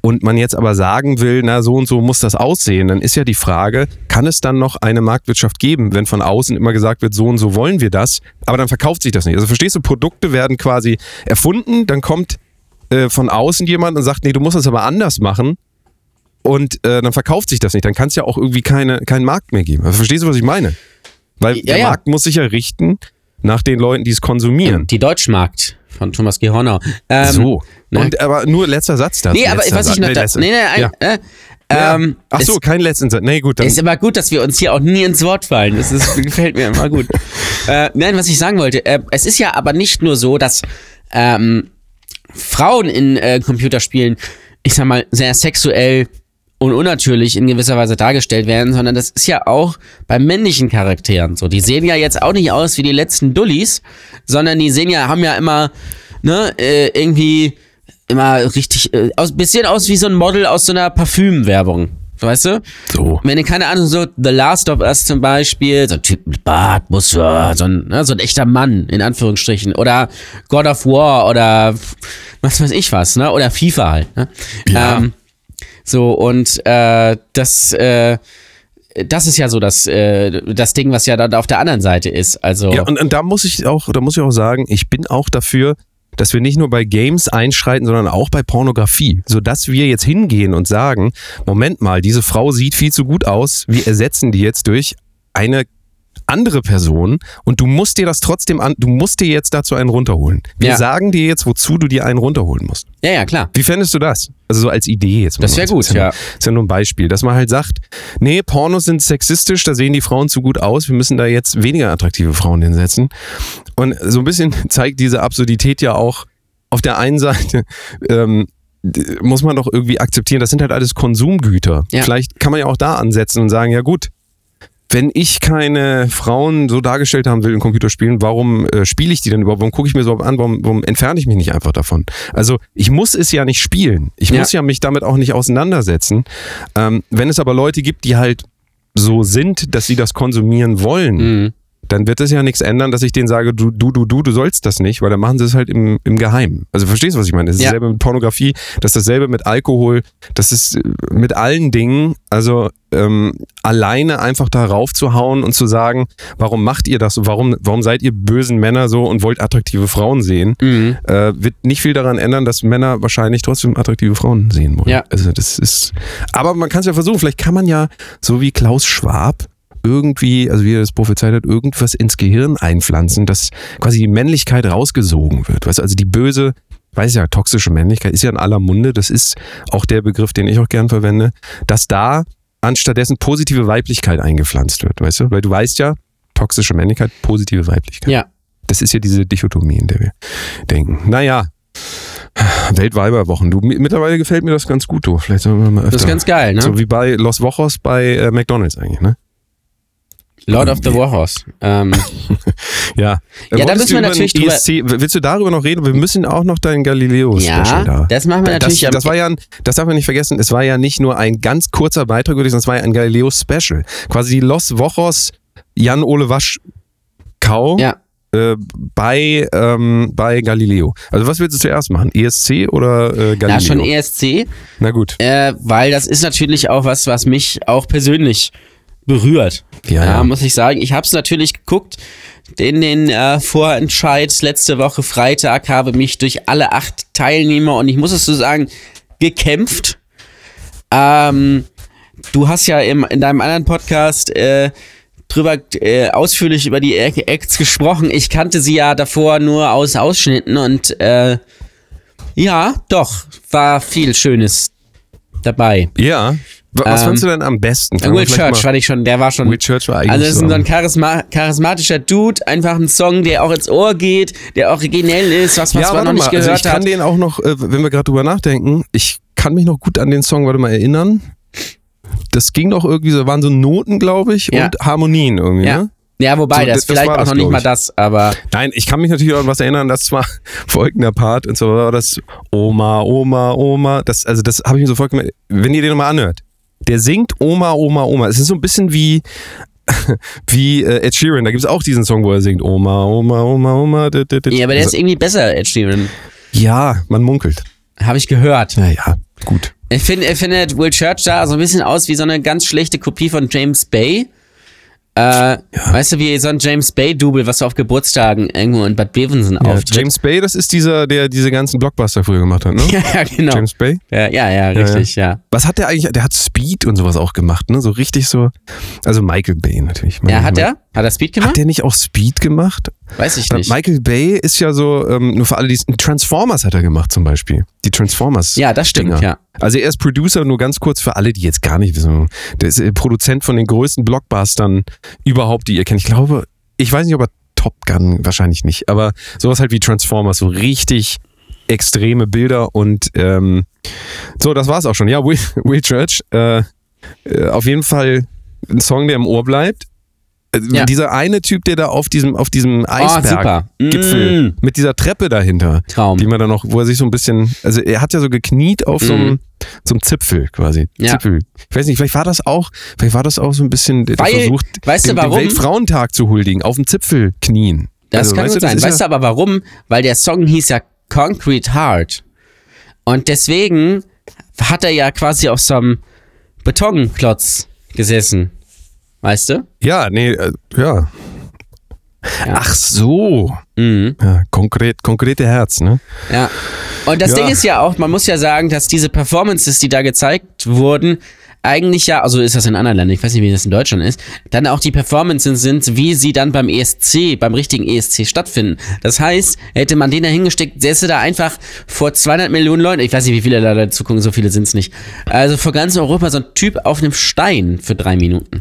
und man jetzt aber sagen will, na so und so muss das aussehen, dann ist ja die Frage, kann es dann noch eine Marktwirtschaft geben, wenn von außen immer gesagt wird, so und so wollen wir das, aber dann verkauft sich das nicht. Also verstehst du, Produkte werden quasi erfunden, dann kommt äh, von außen jemand und sagt, nee, du musst das aber anders machen und äh, dann verkauft sich das nicht. Dann kann es ja auch irgendwie keine, keinen Markt mehr geben. Also verstehst du, was ich meine? Weil Ja, der ja. Markt muss sich ja richten nach den Leuten, die es konsumieren. Die Deutschmarkt von Thomas G. Hornau. Ähm, so. ne? Und aber nur letzter Satz dazu. Nee, aber was ich Satz. noch Nee, da, nee, nee, ein, Ja. äh, Ja. ähm, Ach so, es, kein letzten Satz. Nee, gut, dann. ist immer gut, dass wir uns hier auch nie ins Wort fallen. Das ist, gefällt mir immer gut. äh, nein, was ich sagen wollte, äh, es ist ja aber nicht nur so, dass ähm, Frauen in äh, Computerspielen, ich sag mal, sehr sexuell und unnatürlich in gewisser Weise dargestellt werden, sondern das ist ja auch bei männlichen Charakteren so. Die sehen ja jetzt auch nicht aus wie die letzten Dullis, sondern die sehen ja, haben ja immer, ne, äh, irgendwie immer richtig, äh, aus, bisschen aus wie so ein Model aus so einer Parfümwerbung. Weißt du? So. Wenn du keine Ahnung, so The Last of Us zum Beispiel, so ein Typ mit Bart, muss ja, so ein, ne, so ein echter Mann, in Anführungsstrichen. Oder God of War oder was weiß ich was, ne? Oder FIFA halt. Ne? Ja. Ähm, so, und äh, das, äh, das ist ja so das, äh, das Ding, was ja da auf der anderen Seite ist. Also, Ja, und, und da muss ich auch, da muss ich auch sagen, ich bin auch dafür, dass wir nicht nur bei Games einschreiten, sondern auch bei Pornografie. Sodass wir jetzt hingehen und sagen, Moment mal, diese Frau sieht viel zu gut aus, wir ersetzen die jetzt durch eine andere Person und du musst dir das trotzdem an, du musst dir jetzt dazu einen runterholen. Wir Ja. sagen dir jetzt, wozu du dir einen runterholen musst. ja, ja, klar. Wie fändest du das? Also so als Idee jetzt. mal. Das wär gut, ist ja. ja. Ist ja nur ein Beispiel, dass man halt sagt, nee, Pornos sind sexistisch, da sehen die Frauen zu gut aus, wir müssen da jetzt weniger attraktive Frauen hinsetzen. Und so ein bisschen zeigt diese Absurdität ja auch auf der einen Seite, ähm, muss man doch irgendwie akzeptieren, das sind halt alles Konsumgüter. Ja. Vielleicht kann man ja auch da ansetzen und sagen, ja gut, wenn ich keine Frauen so dargestellt haben will in Computerspielen, warum äh, spiele ich die denn überhaupt? Warum gucke ich mir so an? Warum, warum entferne ich mich nicht einfach davon? Also ich muss es ja nicht spielen. Ich Ja. muss ja mich damit auch nicht auseinandersetzen. Ähm, wenn es aber Leute gibt, die halt so sind, dass sie das konsumieren wollen, Mhm. Dann wird es ja nichts ändern, dass ich denen sage, du, du, du, du, du sollst das nicht, weil dann machen sie es halt im, im Geheimen. Also verstehst du, was ich meine? Das ist Ja. dasselbe mit Pornografie, das ist dasselbe mit Alkohol, das ist äh, mit allen Dingen, also ähm, alleine einfach da raufzuhauen und zu sagen, warum macht ihr das so, warum, warum seid ihr bösen Männer so und wollt attraktive Frauen sehen, Mhm. äh, wird nicht viel daran ändern, dass Männer wahrscheinlich trotzdem attraktive Frauen sehen wollen. Ja. Also das ist, aber man kann es ja versuchen, vielleicht kann man ja, so wie Klaus Schwab, irgendwie, also wie er das prophezeit hat, irgendwas ins Gehirn einpflanzen, dass quasi die Männlichkeit rausgesogen wird. Weißt du, also die böse, weiß ja, toxische Männlichkeit ist ja in aller Munde, das ist auch der Begriff, den ich auch gern verwende, dass da anstattdessen positive Weiblichkeit eingepflanzt wird, weißt du? Weil du weißt ja, toxische Männlichkeit, positive Weiblichkeit. Ja. Das ist ja diese Dichotomie, in der wir denken. Naja, Weltweiberwochen. Du, mi- mittlerweile gefällt mir das ganz gut, du. Vielleicht sollen wir mal öfter. Das ist ganz geil, ne? So wie bei Los Wochos bei äh, McDonalds eigentlich, ne? Lord of the Warhorse. Ähm, Ja. Äh, Ja, da müssen wir natürlich drüber- ESC, willst du darüber noch reden? Wir müssen auch noch dein Galileo-Special ja, da. das machen wir natürlich. das, das war ja, ein, das darf man nicht vergessen, es war ja nicht nur ein ganz kurzer Beitrag gewesen, es war ja ein Galileo-Special. Quasi die Los Wochos Jan-Ole Waschkau ja, äh, bei, ähm, bei Galileo. Also was willst du zuerst machen? ESC oder äh, Galileo? Ja, schon ESC, Na gut. äh, weil das ist natürlich auch was, was mich auch persönlich berührt. Ja, ja. muss ich sagen. Ich habe es natürlich geguckt. In den äh, Vorentscheid letzte Woche Freitag habe mich durch alle acht Teilnehmer und ich muss es so sagen, gekämpft. Ähm, du hast ja im, in deinem anderen Podcast äh, drüber äh, ausführlich über die Acts gesprochen. Ich kannte sie ja davor nur aus Ausschnitten und äh, ja, doch, war viel Schönes dabei. Ja. Was Ähm, fandst du denn am besten? Wir Will Church fand ich schon, der war schon. Will Church war eigentlich also, das ist so ein charisma charismatischer Dude, einfach ein Song, der auch ins Ohr geht, der originell ist, was, was ja, man noch nicht mal. Also gehört ich kann hat. den auch noch, äh, wenn wir gerade drüber nachdenken, ich kann mich noch gut an den Song, warte mal, erinnern. Das ging doch irgendwie so, waren so Noten, glaube ich, Ja. und Harmonien irgendwie, Ja. ne? Ja, wobei, So, das das- ist vielleicht auch das, noch nicht mal ich. das, aber Nein, ich kann mich natürlich auch an was erinnern, das war folgender Part und so war das Oma, Oma, Oma. Das, also das habe ich mir sofort gemerkt. Wenn ihr den nochmal anhört, der singt Oma, Oma, Oma. Es ist so ein bisschen wie, wie äh, Ed Sheeran. Da gibt es auch diesen Song, wo er singt Oma, Oma, Oma, Oma. dit, dit, dit. ja, aber der ist also, irgendwie besser, Ed Sheeran. ja, man munkelt. Habe ich gehört. Naja, gut. Ich finde, ich finde Will Church da so ein bisschen aus wie so eine ganz schlechte Kopie von James Bay. Äh, Weißt du, wie so ein James Bay-Double, was so auf Geburtstagen irgendwo in Bad Bevensen Ja, auftritt. James Bay, das ist dieser, der diese ganzen Blockbuster früher gemacht hat, ne? ja, ja, genau. James Bay. Ja, ja, ja, richtig, ja. Was hat der eigentlich? Der hat Speed und sowas auch gemacht, ne? So richtig so. Also Michael Bay natürlich. Ja, hat er? Hat er Speed gemacht? Hat der nicht auch Speed gemacht? Weiß ich nicht. Michael Bay ist ja so, ähm, nur für alle, die Transformers hat er gemacht zum Beispiel. Die Transformers. Ja, das stimmt, Dinger. ja. Also er ist Producer, nur ganz kurz für alle, die jetzt gar nicht wissen. Der ist äh, Produzent von den größten Blockbustern überhaupt, die ihr kennt. Ich glaube, ich weiß nicht, ob er Top Gun, wahrscheinlich nicht, aber sowas halt wie Transformers, so richtig extreme Bilder und ähm, so, das war's auch schon. Ja, Will, Will Church, äh, äh, auf jeden Fall ein Song, der im Ohr bleibt. Äh, Ja. Dieser eine Typ, der da auf diesem, auf diesem super. Eisberg-Gipfel Mm. mit dieser Treppe dahinter, Traum. die man dann noch, wo er sich so ein bisschen, also er hat ja so gekniet auf so einem, so einem Zipfel quasi. Ja. Zipfel. Ich weiß nicht, vielleicht war das auch, vielleicht war das auch so ein bisschen der Weil, Versuch, weißt du den, den warum? Weltfrauentag zu huldigen, auf dem Zipfel knien. Das Also, kann weißt gut du, sein. Weißt du aber warum? Weil der Song hieß ja Concrete Heart. Und deswegen hat er ja quasi auf so einem Betonklotz gesessen. Weißt du? Ja, nee, äh, ja. Ach so. Mhm. Ja, konkret, konkrete Herz, ne? Ja. Und das Ja. Ding ist ja auch, man muss ja sagen, dass diese Performances, die da gezeigt wurden, eigentlich ja, also ist das in anderen Ländern, ich weiß nicht, wie das in Deutschland ist, dann auch die Performances sind, wie sie dann beim ESC, beim richtigen ESC stattfinden. Das heißt, hätte man den da hingesteckt, säße da einfach vor 200 Millionen Leuten, ich weiß nicht, wie viele da dazu gucken, so viele sind es nicht, also vor ganz Europa so ein Typ auf einem Stein für drei Minuten.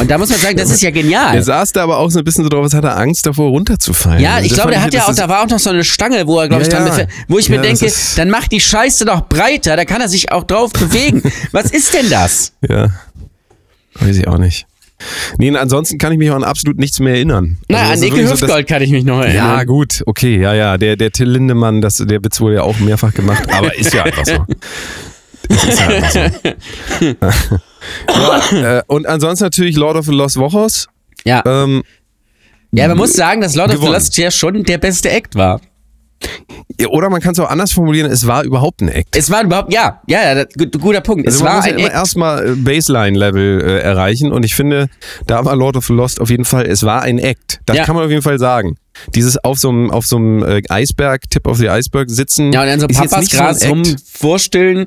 Und da muss man sagen, das ist ja genial. Er saß da aber auch so ein bisschen so drauf, als hat er Angst davor runterzufallen. Ja, ich glaube, der hat ja auch, da war auch noch so eine Stange, wo er, glaube ich, Ja, dran ja. Wo ich mir Ja, das denke, dann macht die Scheiße doch breiter, da kann er sich auch drauf bewegen. Was ist denn das? Ja. Weiß ich auch nicht. Nee, ansonsten kann ich mich auch an absolut nichts mehr erinnern. Na, Also an Nicke wirklich so, Hüftgold kann ich mich noch erinnern. Ja, gut, okay, ja, ja. Der, der Till Lindemann, das, der Witz wurde ja auch mehrfach gemacht, aber ist ja einfach so. Ist ja einfach so. ja, äh, und ansonsten natürlich Lord of the Lost Wochos. Ja. Ähm, ja, man muss sagen, dass Lord of the gewonnen. Lost ja schon der beste Act war. Ja, oder man kann es auch anders formulieren, es war überhaupt ein Act. Es war überhaupt, ja, ja, ja, guter Punkt. Es Also man war muss ja ein immer Act. erstmal äh, Baseline-Level äh, erreichen und ich finde, da war Lord of the Lost auf jeden Fall, es war ein Act. Das Ja. kann man auf jeden Fall sagen. Dieses auf so einem auf so einem äh, Eisberg, Tip of the Iceberg sitzen. Ja, und dann so Papas so Gras Act. rumwursteln.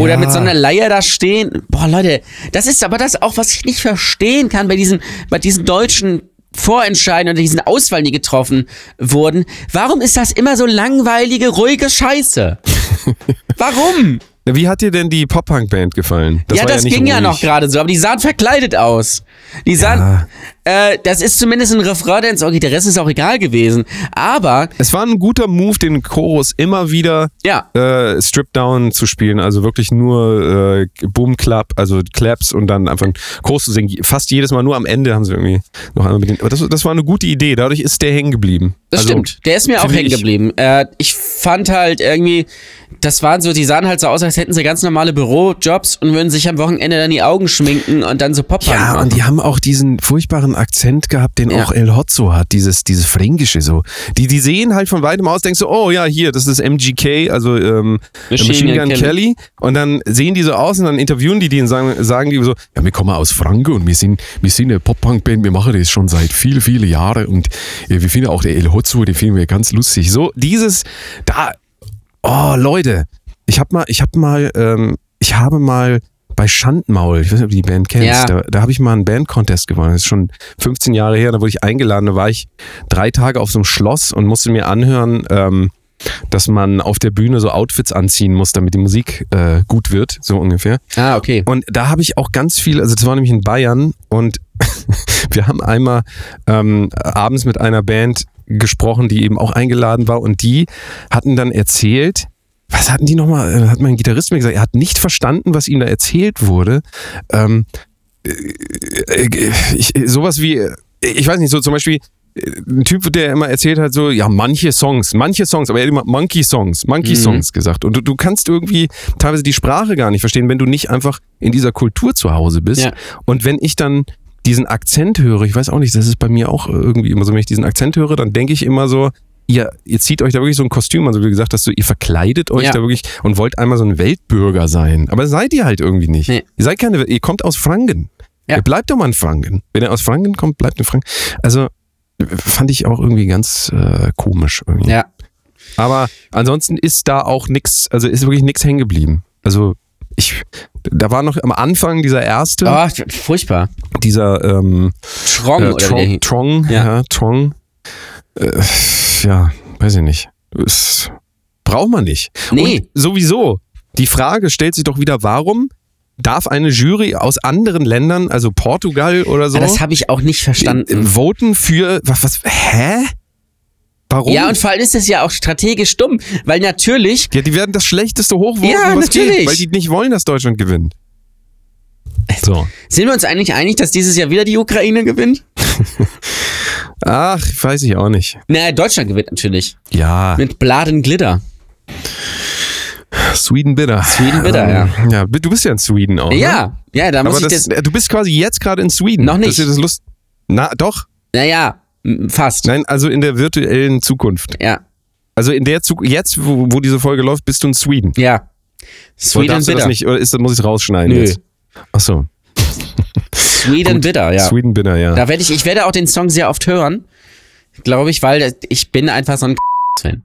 Oder Ja. mit so einer Leier da stehen. Boah, Leute, das ist aber das auch, was ich nicht verstehen kann bei diesen, bei diesen deutschen Vorentscheiden und diesen Auswahlen, die getroffen wurden. Warum ist das immer so langweilige, ruhige Scheiße? Warum? Wie hat dir denn die Pop-Punk-Band gefallen? ja, war das nicht ging ja ruhig. noch gerade so, aber die sahen verkleidet aus. Die sahen, äh, das ist zumindest ein Refrain, der ins okay, der Rest ist auch egal gewesen. Aber, Es war ein guter Move, den Chorus immer wieder ja, äh, Strip Down zu spielen, also wirklich nur äh, Boom Clap, also Claps und dann einfach einen Chorus zu singen. Fast jedes Mal nur am Ende haben sie irgendwie noch einmal bedient. Aber das, das war eine gute Idee, dadurch ist der hängen geblieben. Das also, stimmt. Der ist mir auch hängen ich- geblieben. Äh, ich fand halt irgendwie, das waren so, die sahen halt so aus, als hätten sie ganz normale Bürojobs und würden sich am Wochenende dann die Augen schminken und dann so Pop Ja, und die haben auch diesen furchtbaren einen Akzent gehabt, den Ja. auch El Hotzo hat, dieses, dieses Fränkische so. Die, die sehen halt von weitem aus, denkst du, oh ja, hier, das ist MGK, also ähm, Machine, Gun Kelly. Und dann sehen die so aus und dann interviewen die die und sagen, sagen die so, ja, wir kommen aus Franke und wir sind, wir sind eine Pop-Punk-Band, wir machen das schon seit viele, viele Jahren und äh, wir finden auch der El Hotzo, den finden wir ganz lustig. So, dieses, da, oh Leute, ich hab mal, ich hab mal, ähm, ich habe mal bei Schandmaul, ich weiß nicht, ob du die Band kennst, Ja. da, da habe ich mal einen Band-Contest gewonnen. Das ist schon 15 Jahre her, da wurde ich eingeladen, da war ich drei Tage auf so einem Schloss und musste mir anhören, ähm, dass man auf der Bühne so Outfits anziehen muss, damit die Musik äh, gut wird, so ungefähr. Ah, okay. Und da habe ich auch ganz viel, also das war nämlich in Bayern und wir haben einmal ähm, abends mit einer Band gesprochen, die eben auch eingeladen war und die hatten dann erzählt, was hatten die nochmal, äh, hat mein Gitarrist mir gesagt, er hat nicht verstanden, was ihm da erzählt wurde. Ähm, äh, äh, ich, sowas wie, ich weiß nicht, so zum Beispiel, ein Typ, der immer erzählt hat, so, ja, manche Songs, manche Songs, aber er hat immer Monkey Songs, Monkey Mhm. Songs gesagt. Und du, du kannst irgendwie teilweise die Sprache gar nicht verstehen, wenn du nicht einfach in dieser Kultur zu Hause bist. Ja. Und wenn ich dann diesen Akzent höre, ich weiß auch nicht, das ist bei mir auch irgendwie immer so, wenn ich diesen Akzent höre, dann denke ich immer so, ihr, ihr zieht euch da wirklich so ein Kostüm an, so wie du gesagt hast, so, ihr verkleidet euch Ja. da wirklich und wollt einmal so ein Weltbürger sein. Aber seid ihr halt irgendwie nicht. Nee. Ihr seid keine, ihr kommt aus Franken. Ja. Ihr bleibt doch mal in Franken. Wenn ihr aus Franken kommt, bleibt in Franken. Also fand ich auch irgendwie ganz äh, komisch irgendwie. Ja. Aber ansonsten ist da auch nichts, also ist wirklich nichts hängen geblieben. Also ich, da war noch am Anfang dieser erste, Oh, furchtbar. dieser ähm, Trong äh, Trong. Trong, Ja. ja, Trong. Äh, ja, weiß ich nicht. Es braucht man nicht. Nee. Und sowieso, die Frage stellt sich doch wieder, warum darf eine Jury aus anderen Ländern, also Portugal oder so, Ah, Das habe ich auch nicht verstanden. äh, voten für, was, was, hä? Warum? Ja, und vor allem ist es ja auch strategisch dumm, weil natürlich, Ja, die werden das Schlechteste hochvoten, Ja, was natürlich. geht, weil die nicht wollen, dass Deutschland gewinnt. So. sind wir uns eigentlich einig, dass dieses Jahr wieder die Ukraine gewinnt? Ach, weiß ich auch nicht. Naja, Deutschland gewinnt natürlich. Ja, Mit Bladen Glitter. Sweden bitter. Sweden bitter, ja. Ähm, Ja, du bist ja in Sweden auch. Ne? Ja, ja, da muss Aber ich das, das. du bist quasi jetzt gerade in Sweden. Noch nicht. Das ist ja das Lust. Na, doch. Naja, fast. Nein, also in der virtuellen Zukunft. Ja, Also in der Zukunft, jetzt, wo, wo diese Folge läuft, bist du in Sweden. ja. Sweden du das bitter. nicht, oder ist, muss ich es rausschneiden Nö. jetzt? Ach so. Sweden bitter, ja. Sweden bitter, ja. Da werde ich, ich werde auch den Song sehr oft hören, glaube ich, weil ich bin einfach so ein Fan.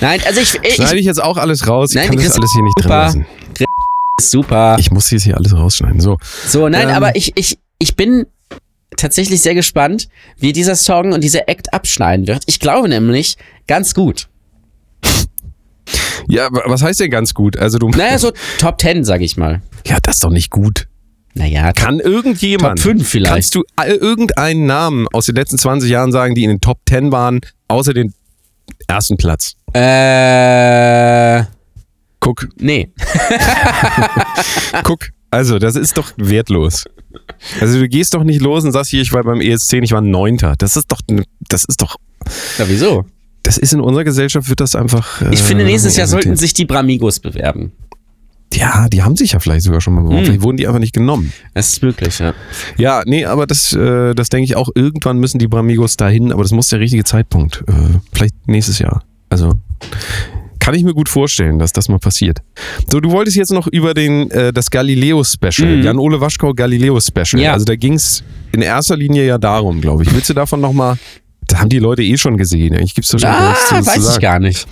Nein, also ich, ich, Schneide ich jetzt auch alles raus? Ich Nein, kann das alles hier nicht drin super. lassen. ist super. Ich muss jetzt hier alles rausschneiden. So. So, nein, Ähm. aber ich, ich, ich bin tatsächlich sehr gespannt, wie dieser Song und dieser Act abschneiden wird. Ich glaube nämlich ganz gut. Ja, was heißt denn ganz gut? Also du. Naja, so Top 10, sag ich mal. Ja, das ist doch nicht gut. Naja, Kann irgendjemand. Top 5 vielleicht. Kannst du all- irgendeinen Namen aus den letzten 20 Jahren sagen, die in den Top 10 waren, außer den ersten Platz? äh, Guck, nee. guck. Also, das ist doch wertlos. Also, du gehst doch nicht los und sagst hier, ich war beim ESC, ich war Neunter. Das ist doch, das ist doch, Ja, wieso? das ist in unserer Gesellschaft wird das einfach. Ich äh, finde, nächstes Jahr sollten sich die Bramigos bewerben. Ja, die haben sich ja vielleicht sogar schon mal beworben. Hm. Vielleicht wurden die einfach nicht genommen. Das ist möglich, ja. Ja, nee, aber das, äh, das denke ich auch, irgendwann müssen die Bramigos dahin, aber das muss der richtige Zeitpunkt. Äh, vielleicht nächstes Jahr. Also kann ich mir gut vorstellen, dass das mal passiert. So, du wolltest jetzt noch über den äh, das Galileo-Special, Mhm. Jan-Ole Waschkau Galileo-Special. Ja. Also da ging es in erster Linie ja darum, glaube ich. Willst du davon nochmal, da haben die Leute eh schon gesehen. Eigentlich gibt es da schon Ah, nichts zu, weiß ich gar nicht.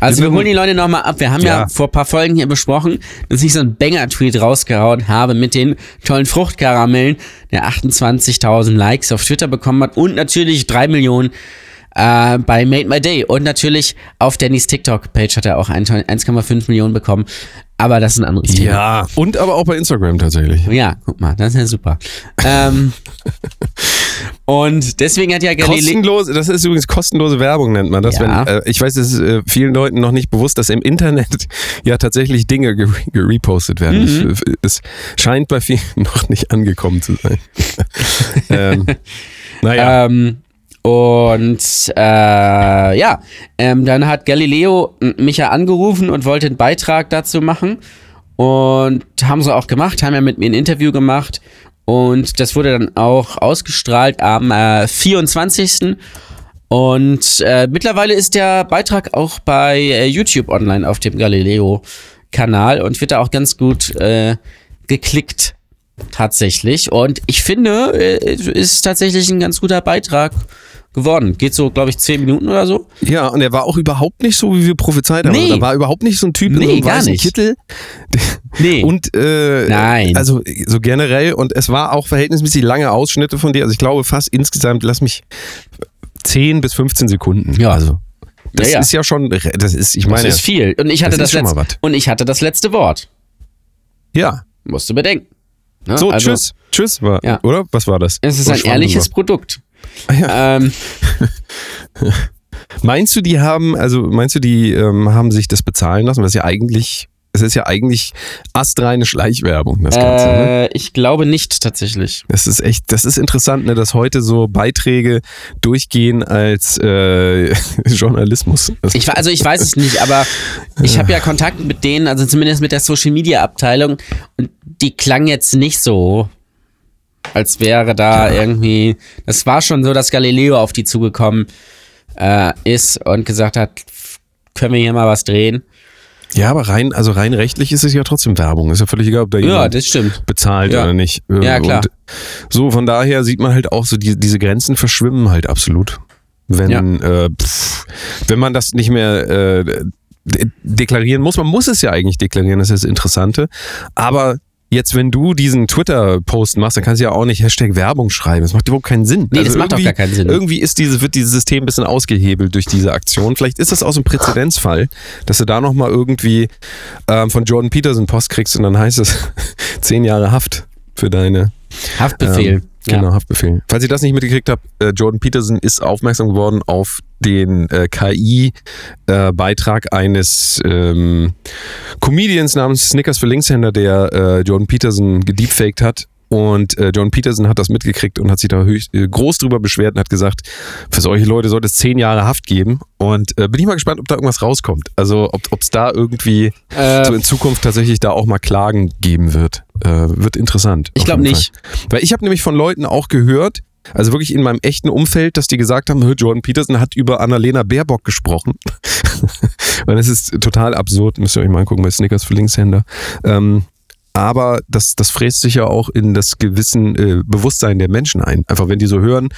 Also wir Wir holen die Leute nochmal ab. Wir haben ja. Ja. vor ein paar Folgen hier besprochen, dass ich so einen Banger-Tweet rausgehauen habe mit den tollen Fruchtkaramellen, der 28.000 Likes auf Twitter bekommen hat und natürlich drei Millionen äh, bei Made My Day. Und natürlich auf Dannys TikTok-Page hat er auch ein- 1,5 Millionen bekommen. Aber das ist ein anderes Thema. Ja, und aber auch bei Instagram tatsächlich. Ja, guck mal, das ist ja super. ähm, und deswegen hat ja Galileo... Kostenlos, das ist übrigens kostenlose Werbung, nennt man das. Ja. Wenn, äh, ich weiß, es ist äh, vielen Leuten noch nicht bewusst, dass im Internet ja tatsächlich Dinge gere- gerepostet werden. Mhm. Ich, äh, es scheint bei vielen noch nicht angekommen zu sein. ähm, naja, Ähm, und äh, ja, ähm, dann hat Galileo mich ja angerufen und wollte einen Beitrag dazu machen. Und haben sie auch gemacht, haben ja mit mir ein Interview gemacht. Und das wurde dann auch ausgestrahlt am äh, 24. Und äh, mittlerweile ist der Beitrag auch bei äh, YouTube online auf dem Galileo-Kanal und wird da auch ganz gut äh, geklickt. Tatsächlich. Und ich finde, äh, ist tatsächlich ein ganz guter Beitrag geworden. Geht so, glaube ich, zehn Minuten oder so. Ja, und er war auch überhaupt nicht so, wie wir prophezeit haben. Nee. Er war überhaupt nicht so ein Typ in Nee, so einem weißen nicht. Kittel. Nee. Und äh, Nein. also so generell und es war auch verhältnismäßig lange Ausschnitte von dir. Also ich glaube fast insgesamt, lass mich 10 bis 15 Sekunden. Ja. Also das Ja, ja. ist ja schon, das ist, ich das meine, ist viel. Und ich hatte das das, mal letzte, und ich hatte das letzte Wort. ja. Musst du bedenken. Ne? So, Also, tschüss. Tschüss, war, Ja. oder? Was war das? Es ist So ein ehrliches drüber. Produkt. Ah, ja. Ähm, Meinst du, die haben, also meinst du, die ähm, haben sich das bezahlen lassen? Was ja eigentlich, es ist ja eigentlich astreine Schleichwerbung, das Ganze. ne? äh, ich glaube nicht tatsächlich. Das ist echt, das ist interessant, ne, dass heute so Beiträge durchgehen als äh, Journalismus. Ich, also ich weiß es nicht, aber ich habe ja Kontakt mit denen, also zumindest mit der Social Media Abteilung und die klang jetzt nicht so, als wäre da irgendwie. Das war schon so, dass Galileo auf die zugekommen äh, ist und gesagt hat, können wir hier mal was drehen? Ja, aber rein, also rein rechtlich ist es ja trotzdem Werbung. Ist ja völlig egal, ob da Ja, jemand das stimmt. bezahlt Ja. oder nicht. Äh, Ja, klar. Und so, von daher sieht man halt auch so, die, diese Grenzen verschwimmen halt absolut. Wenn, äh, pff, wenn man das nicht mehr äh, de- deklarieren muss. Man muss es ja eigentlich deklarieren, das ist das Interessante. Aber jetzt, wenn du diesen Twitter-Post machst, dann kannst du ja auch nicht Hashtag Werbung schreiben. Das macht überhaupt keinen Sinn. Nee, das macht auch gar keinen Sinn. Irgendwie ist diese, wird dieses System ein bisschen ausgehebelt durch diese Aktion. Vielleicht ist das auch so ein Präzedenzfall, dass du da nochmal irgendwie ähm, von Jordan Peterson Post kriegst und dann heißt es zehn Jahre Haft für deine Haftbefehl. ähm, Genau, Haftbefehl. Falls ihr das nicht mitgekriegt habt, äh, Jordan Peterson ist aufmerksam geworden auf den äh, KI-Beitrag eines ähm, Comedians namens Snickers für Linkshänder, der äh, Jordan Peterson gedeepfaked hat. Und äh, Jordan Peterson hat das mitgekriegt und hat sich da höchst, äh, groß drüber beschwert und hat gesagt, für solche Leute sollte es zehn Jahre Haft geben. Und äh, bin ich mal gespannt, ob da irgendwas rauskommt. Also ob es da irgendwie Äh, so in Zukunft tatsächlich da auch mal Klagen geben wird. Äh, wird interessant. Ich auf glaub jeden nicht. Fall. Weil ich habe nämlich von Leuten auch gehört, also wirklich in meinem echten Umfeld, dass die gesagt haben, "Hör, Jordan Peterson hat über Annalena Baerbock gesprochen. Weil das ist total absurd, müsst ihr euch mal angucken bei Snickers für Linkshänder. Ähm, aber das, das fräst sich ja auch in das gewissen äh, Bewusstsein der Menschen ein. Einfach wenn die so hören,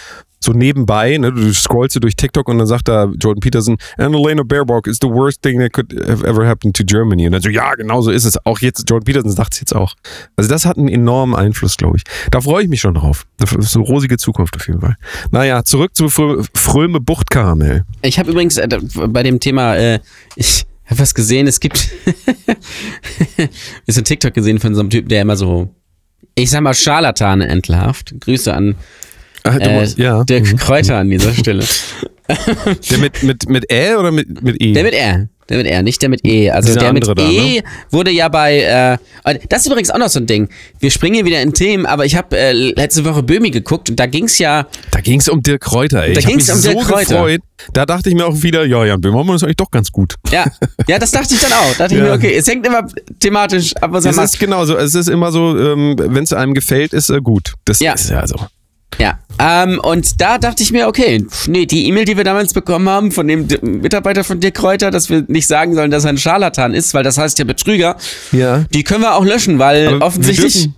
so nebenbei, ne, du scrollst so durch TikTok und dann sagt da Jordan Peterson, Annalena Baerbock is the worst thing that could have ever happened to Germany. Und dann so, ja, genau so ist es. Auch jetzt, Jordan Peterson sagt es jetzt auch. Also das hat einen enormen Einfluss, glaube ich. Da freue ich mich schon drauf. Das ist eine rosige Zukunft auf jeden Fall. Naja, zurück zu Frö Fröme Buchtkaramell. Ich habe übrigens äh, bei dem Thema, äh, ich habe was gesehen, es gibt ist ein TikTok gesehen von so einem Typen, der immer so, ich sag mal, Scharlatane entlarvt. Grüße an Du äh, musst- ja. Dirk Mhm. Kräuter an dieser Stelle. Der mit, mit, mit Ä oder mit, mit E? Der mit R. Der mit R, nicht der mit E. Also der mit da, E wurde ja bei. Äh, das ist übrigens auch noch so ein Ding. Wir springen hier wieder in Themen, aber ich habe äh, letzte Woche Böhmi geguckt und da ging's ja. Da ging es um Dirk Kräuter, ey. Da ich ging's mich um so Dirk Kräuter. gefreut. Da dachte ich mir auch wieder, ja, Jan Böhmermann ist eigentlich doch ganz gut. Ja, ja, das dachte ich dann auch. Da dachte ich Ja. mir, okay, es hängt immer thematisch ab, was er Es macht. ist genau so. Es ist immer so, ähm, wenn es einem gefällt, ist er gut. Das Ja. ist ja so. Ja, ähm, und da dachte ich mir, okay, nee, die E-Mail, die wir damals bekommen haben von dem D- Mitarbeiter von Dirk Kräuter, dass wir nicht sagen sollen, dass er ein Scharlatan ist, weil das heißt ja Betrüger, Ja. die können wir auch löschen, weil Aber offensichtlich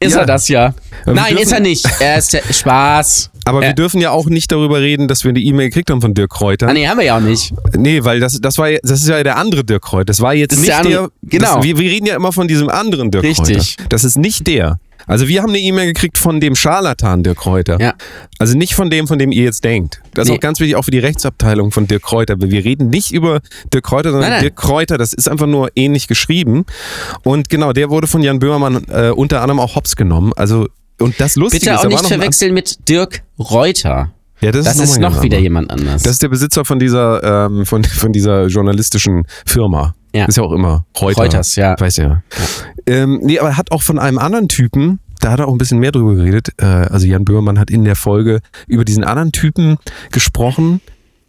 ist Ja. er das ja. wir Nein, ist er nicht. Er ist der Spaß. Aber wir Äh. dürfen ja auch nicht darüber reden, dass wir eine E-Mail gekriegt haben von Dirk Kräuter. Ah, nee, haben wir ja auch nicht. Nee, weil das, das war ja- das ist ja der andere Dirk Kräuter. Das war jetzt Das nicht der der. genau. Das, wir, wir reden ja immer von diesem anderen Dirk Richtig. Kräuter. Das ist nicht der. Also wir haben eine E-Mail gekriegt von dem Scharlatan Dirk Kräuter. Ja. Also nicht von dem, von dem ihr jetzt denkt. Das ist Nee. auch ganz wichtig, auch für die Rechtsabteilung von Dirk Kräuter. Wir reden nicht über Dirk Kräuter, sondern Nein, nein. Dirk Kräuter, das ist einfach nur ähnlich geschrieben. Und genau, der wurde von Jan Böhmermann äh, unter anderem auch hops genommen. Also, und das Lustige Bitte ist, auch war nicht verwechseln mit Dirk Reuter. ja, das, Das ist, ist noch ganz wieder jemand anders. Das ist der Besitzer von dieser, ähm, von, von dieser journalistischen Firma. Ja. Ist ja auch immer Reuter. Reuters, ja. Weiß ja. Ähm, nee, aber er hat auch von einem anderen Typen, da hat er auch ein bisschen mehr drüber geredet. Äh, also Jan Böhmermann hat in der Folge über diesen anderen Typen gesprochen,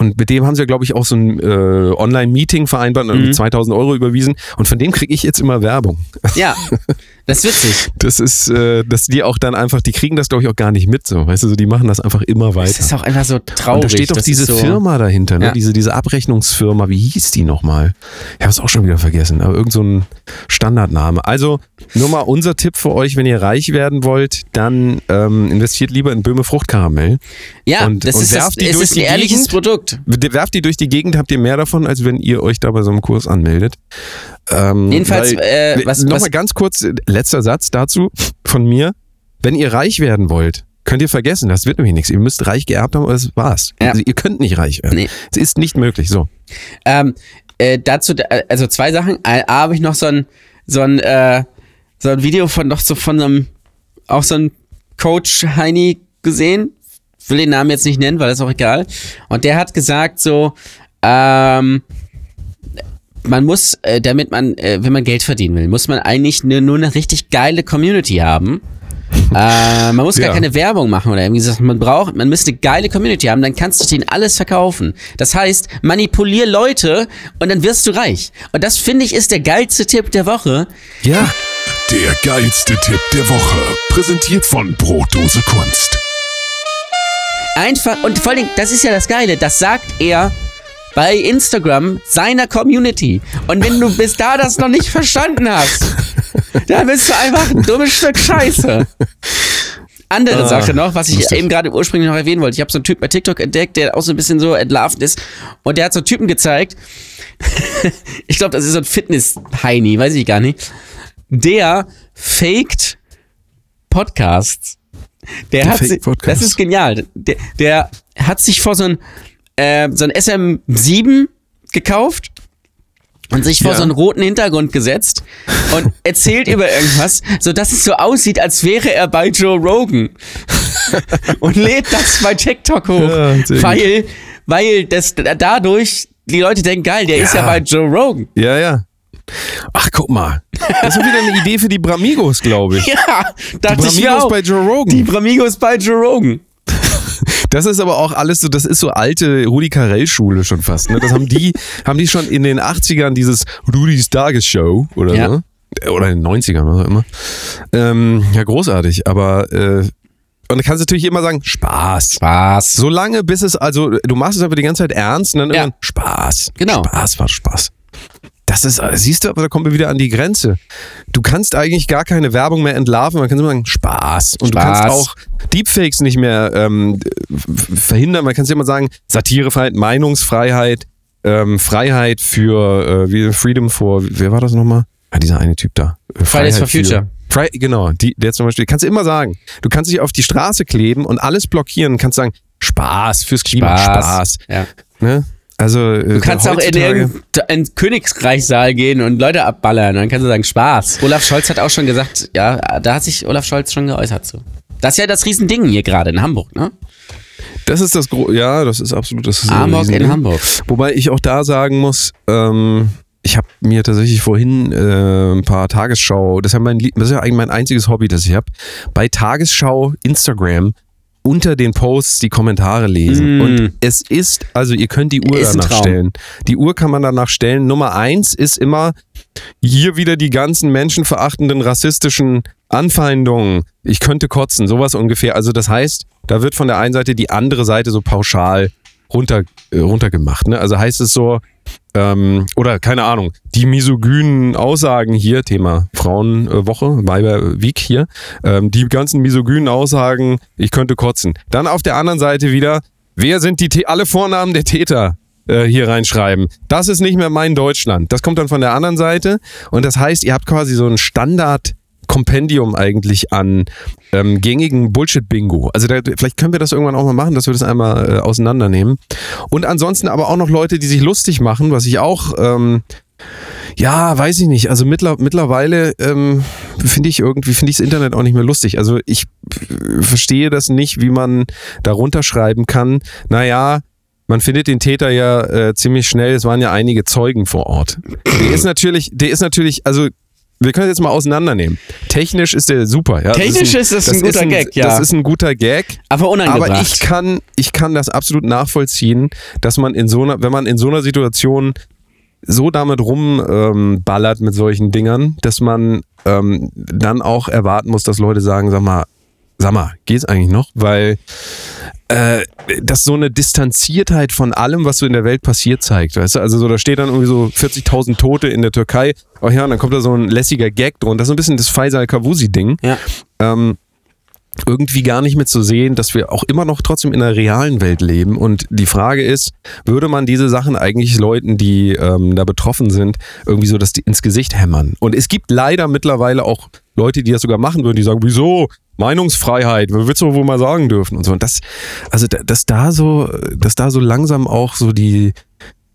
Und mit dem haben sie ja, glaube ich, auch so ein äh, Online-Meeting vereinbart und Mhm. 2000 Euro überwiesen. Und von dem kriege ich jetzt immer Werbung. Ja, das ist witzig. Das ist, äh, dass die auch dann einfach, die kriegen das, glaube ich, auch gar nicht mit. So, weißt du, so, die machen das einfach immer weiter. Das ist auch einfach so traurig. und da steht doch Das diese so, Firma dahinter, ne? Ja. diese, diese Abrechnungsfirma, wie hieß die nochmal? Ich habe es auch schon wieder vergessen, aber irgend so ein Standardname. Also nur mal unser Tipp für euch, wenn ihr reich werden wollt, dann ähm, investiert lieber in Böhme Fruchtkaramell. Ja, und- das und ist, das, werft die es ist ein ehrliches Gegend. Produkt. Werft die durch die Gegend, habt ihr mehr davon, als wenn ihr euch da bei so einem Kurs anmeldet. Ähm, Jedenfalls, weil- äh, was- Nochmal ganz kurz, letzter Satz dazu von mir. Wenn ihr reich werden wollt, könnt ihr vergessen, das wird nämlich nichts. Ihr müsst reich geerbt haben, aber das war's. Ja. Also ihr könnt nicht reich werden. Nee. Es ist nicht möglich. So. Ähm, äh, dazu, also zwei Sachen. A, A habe ich noch so ein, so ein, äh, so ein Video von noch so von einem, auch so ein Coach Heini gesehen. Will den Namen jetzt nicht nennen, weil das ist auch egal. Und der hat gesagt so, ähm, man muss, äh, damit man, äh, wenn man Geld verdienen will, muss man eigentlich nur, nur eine richtig geile Community haben. äh, man muss gar Ja. keine Werbung machen oder irgendwie gesagt, man braucht, man müsste eine geile Community haben, dann kannst du denen alles verkaufen. Das heißt, manipulier Leute und dann wirst du reich. Und das finde ich ist der geilste Tipp der Woche. Ja. Der geilste Tipp der Woche. Präsentiert von Brotdose Kunst. Einfach, und vor allem, das ist ja das Geile, das sagt er bei Instagram seiner Community. Und wenn du bis da das noch nicht verstanden hast, dann bist du einfach ein dummes Stück Scheiße. Andere Ah, Sache noch, was ich lustig. eben gerade ursprünglich noch erwähnen wollte. Ich habe so einen Typ bei TikTok entdeckt, der auch so ein bisschen so entlarvend ist. Und der hat so einen Typen gezeigt. ich glaube, das ist so ein Fitness-Heini, weiß ich gar nicht. Der faked Podcasts. Der, Der hat sich, das ist genial. Der, der hat sich vor so ein, äh, so ein SM7 gekauft und sich vor Ja. so einen roten Hintergrund gesetzt und erzählt über irgendwas, so dass es so aussieht, als wäre er bei Joe Rogan. und lädt das bei TikTok hoch, Ja, weil, weil das dadurch die Leute denken, geil, der ist ja Ja. bei Joe Rogan. Ja, ja. Ach, guck mal. Das ist wieder eine Idee für die Bramigos, glaube ich. Ja, dachte mir Bramigos bei Joe Rogan. die Bramigos bei Joe Rogan. Das ist aber auch alles so, das ist so alte Rudi Carell-Schule schon fast. Ne? Das haben die, haben die schon in den 80ern dieses Rudis Tagesshow oder Ja. so. Oder in den 90ern, was auch immer. Ähm, ja, großartig. Aber äh, und dann kannst du natürlich immer sagen, Spaß. Spaß. Solange bis es, also du machst es aber die ganze Zeit ernst und dann Ja. irgendwann Spaß. Genau. Spaß war Spaß. Das ist, siehst du, aber da kommen wir wieder an die Grenze. Du kannst eigentlich gar keine Werbung mehr entlarven, man kann immer sagen, Spaß. Und du Spaß. kannst auch Deepfakes nicht mehr ähm, verhindern. Man kann immer sagen, Satirefreiheit, Meinungsfreiheit, ähm, Freiheit für, äh, wie Freedom for, wer war das nochmal? Ja, dieser eine Typ da. Äh, Fridays for Freiheit für- Future. Fri genau, die, der zum Beispiel, kannst du immer sagen. Du kannst dich auf die Straße kleben und alles blockieren kannst sagen, Spaß fürs Klima, Spaß. Ja. Ne? Also, äh, Du kannst auch in irgendeinen Königsreichssaal gehen und Leute abballern. Dann kannst du sagen, Spaß. Olaf Scholz hat auch schon gesagt, ja, da hat sich Olaf Scholz schon geäußert zu. Das ist ja das Riesending hier gerade in Hamburg, ne? Das ist das Gro ja, das ist absolut das ist ein Hamburg in Riesending. Hamburg. Wobei ich auch da sagen muss, ähm, ich habe mir tatsächlich vorhin äh, ein paar Tagesschau, das ist, ja mein, das ist ja eigentlich mein einziges Hobby, das ich habe, bei Tagesschau Instagram unter den Posts die Kommentare lesen. Mm. Und es ist, also ihr könnt die Uhr Ist danach stellen. Die Uhr kann man danach stellen. Nummer eins ist immer hier wieder die ganzen menschenverachtenden rassistischen Anfeindungen. Ich könnte kotzen, sowas ungefähr. Also das heißt, da wird von der einen Seite die andere Seite so pauschal runter, äh, runtergemacht. Ne? Also heißt es so, ähm, oder keine Ahnung, die misogynen Aussagen hier, Thema Frauenwoche, Weiber Week hier, ähm, die ganzen misogynen Aussagen, ich könnte kotzen. Dann auf der anderen Seite wieder, wer sind die, alle Vornamen der Täter? äh, hier reinschreiben. Das ist nicht mehr mein Deutschland. Das kommt dann von der anderen Seite. Und das heißt, ihr habt quasi so ein Standard Kompendium eigentlich an ähm, gängigen Bullshit-Bingo. Also da, vielleicht können wir das irgendwann auch mal machen, dass wir das einmal äh, auseinandernehmen. Und ansonsten aber auch noch Leute, die sich lustig machen, was ich auch, ähm, ja, weiß ich nicht. Also mittler, mittlerweile ähm, finde ich irgendwie, finde ich das Internet auch nicht mehr lustig. Also ich äh, verstehe das nicht, wie man da runterschreiben kann. Naja, man findet den Täter ja äh, ziemlich schnell. Es waren ja einige Zeugen vor Ort. Der ist natürlich, der ist natürlich, also wir können es jetzt mal auseinandernehmen. Technisch ist der super. Ja? Technisch ist das ein guter Gag, ja. Das ist ein guter Gag. Aber unangebracht. Aber ich kann, ich kann das absolut nachvollziehen, dass man in so einer, wenn man in so einer Situation so damit rumballert ähm, mit solchen Dingern, dass man ähm, dann auch erwarten muss, dass Leute sagen, sag mal, sag mal, geht's eigentlich noch? Weil äh, das so eine Distanziertheit von allem, was so in der Welt passiert, zeigt. Weißt du? Also so, da steht dann irgendwie so 40.000 Tote in der Türkei. Oh ja, und dann kommt da so ein lässiger Gag drunter. Das ist ein bisschen das Faisal Kavusi-Ding. Ja. Ähm, irgendwie gar nicht mehr zu sehen, dass wir auch immer noch trotzdem in einer realen Welt leben. Und die Frage ist, würde man diese Sachen eigentlich Leuten, die ähm, da betroffen sind, irgendwie so das ins Gesicht hämmern? Und es gibt leider mittlerweile auch Leute, die das sogar machen würden, die sagen, wieso? Meinungsfreiheit, willst du wohl mal sagen dürfen und so. Und das, also dass da so, dass da so langsam auch so die,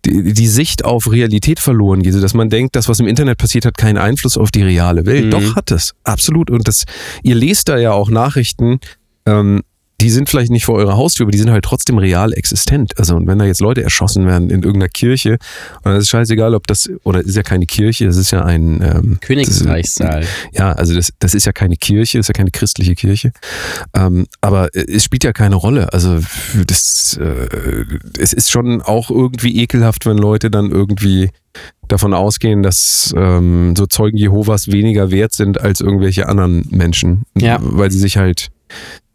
die, die Sicht auf Realität verloren geht, dass man denkt, das, was im Internet passiert, hat keinen Einfluss auf die reale Welt. Mhm. Doch hat es, absolut. Und das, ihr lest da ja auch Nachrichten, ähm, die sind vielleicht nicht vor eurer Haustür, aber die sind halt trotzdem real existent. Also und wenn da jetzt Leute erschossen werden in irgendeiner Kirche, und dann ist scheißegal, ob das, oder ist ja keine Kirche, das ist ja ein ähm, Königsreichssaal. Ist, ja, also das, das ist ja keine Kirche, ist ja keine christliche Kirche. Ähm, aber es spielt ja keine Rolle. Also das, äh, es ist schon auch irgendwie ekelhaft, wenn Leute dann irgendwie davon ausgehen, dass ähm, so Zeugen Jehovas weniger wert sind als irgendwelche anderen Menschen, ja. weil sie sich halt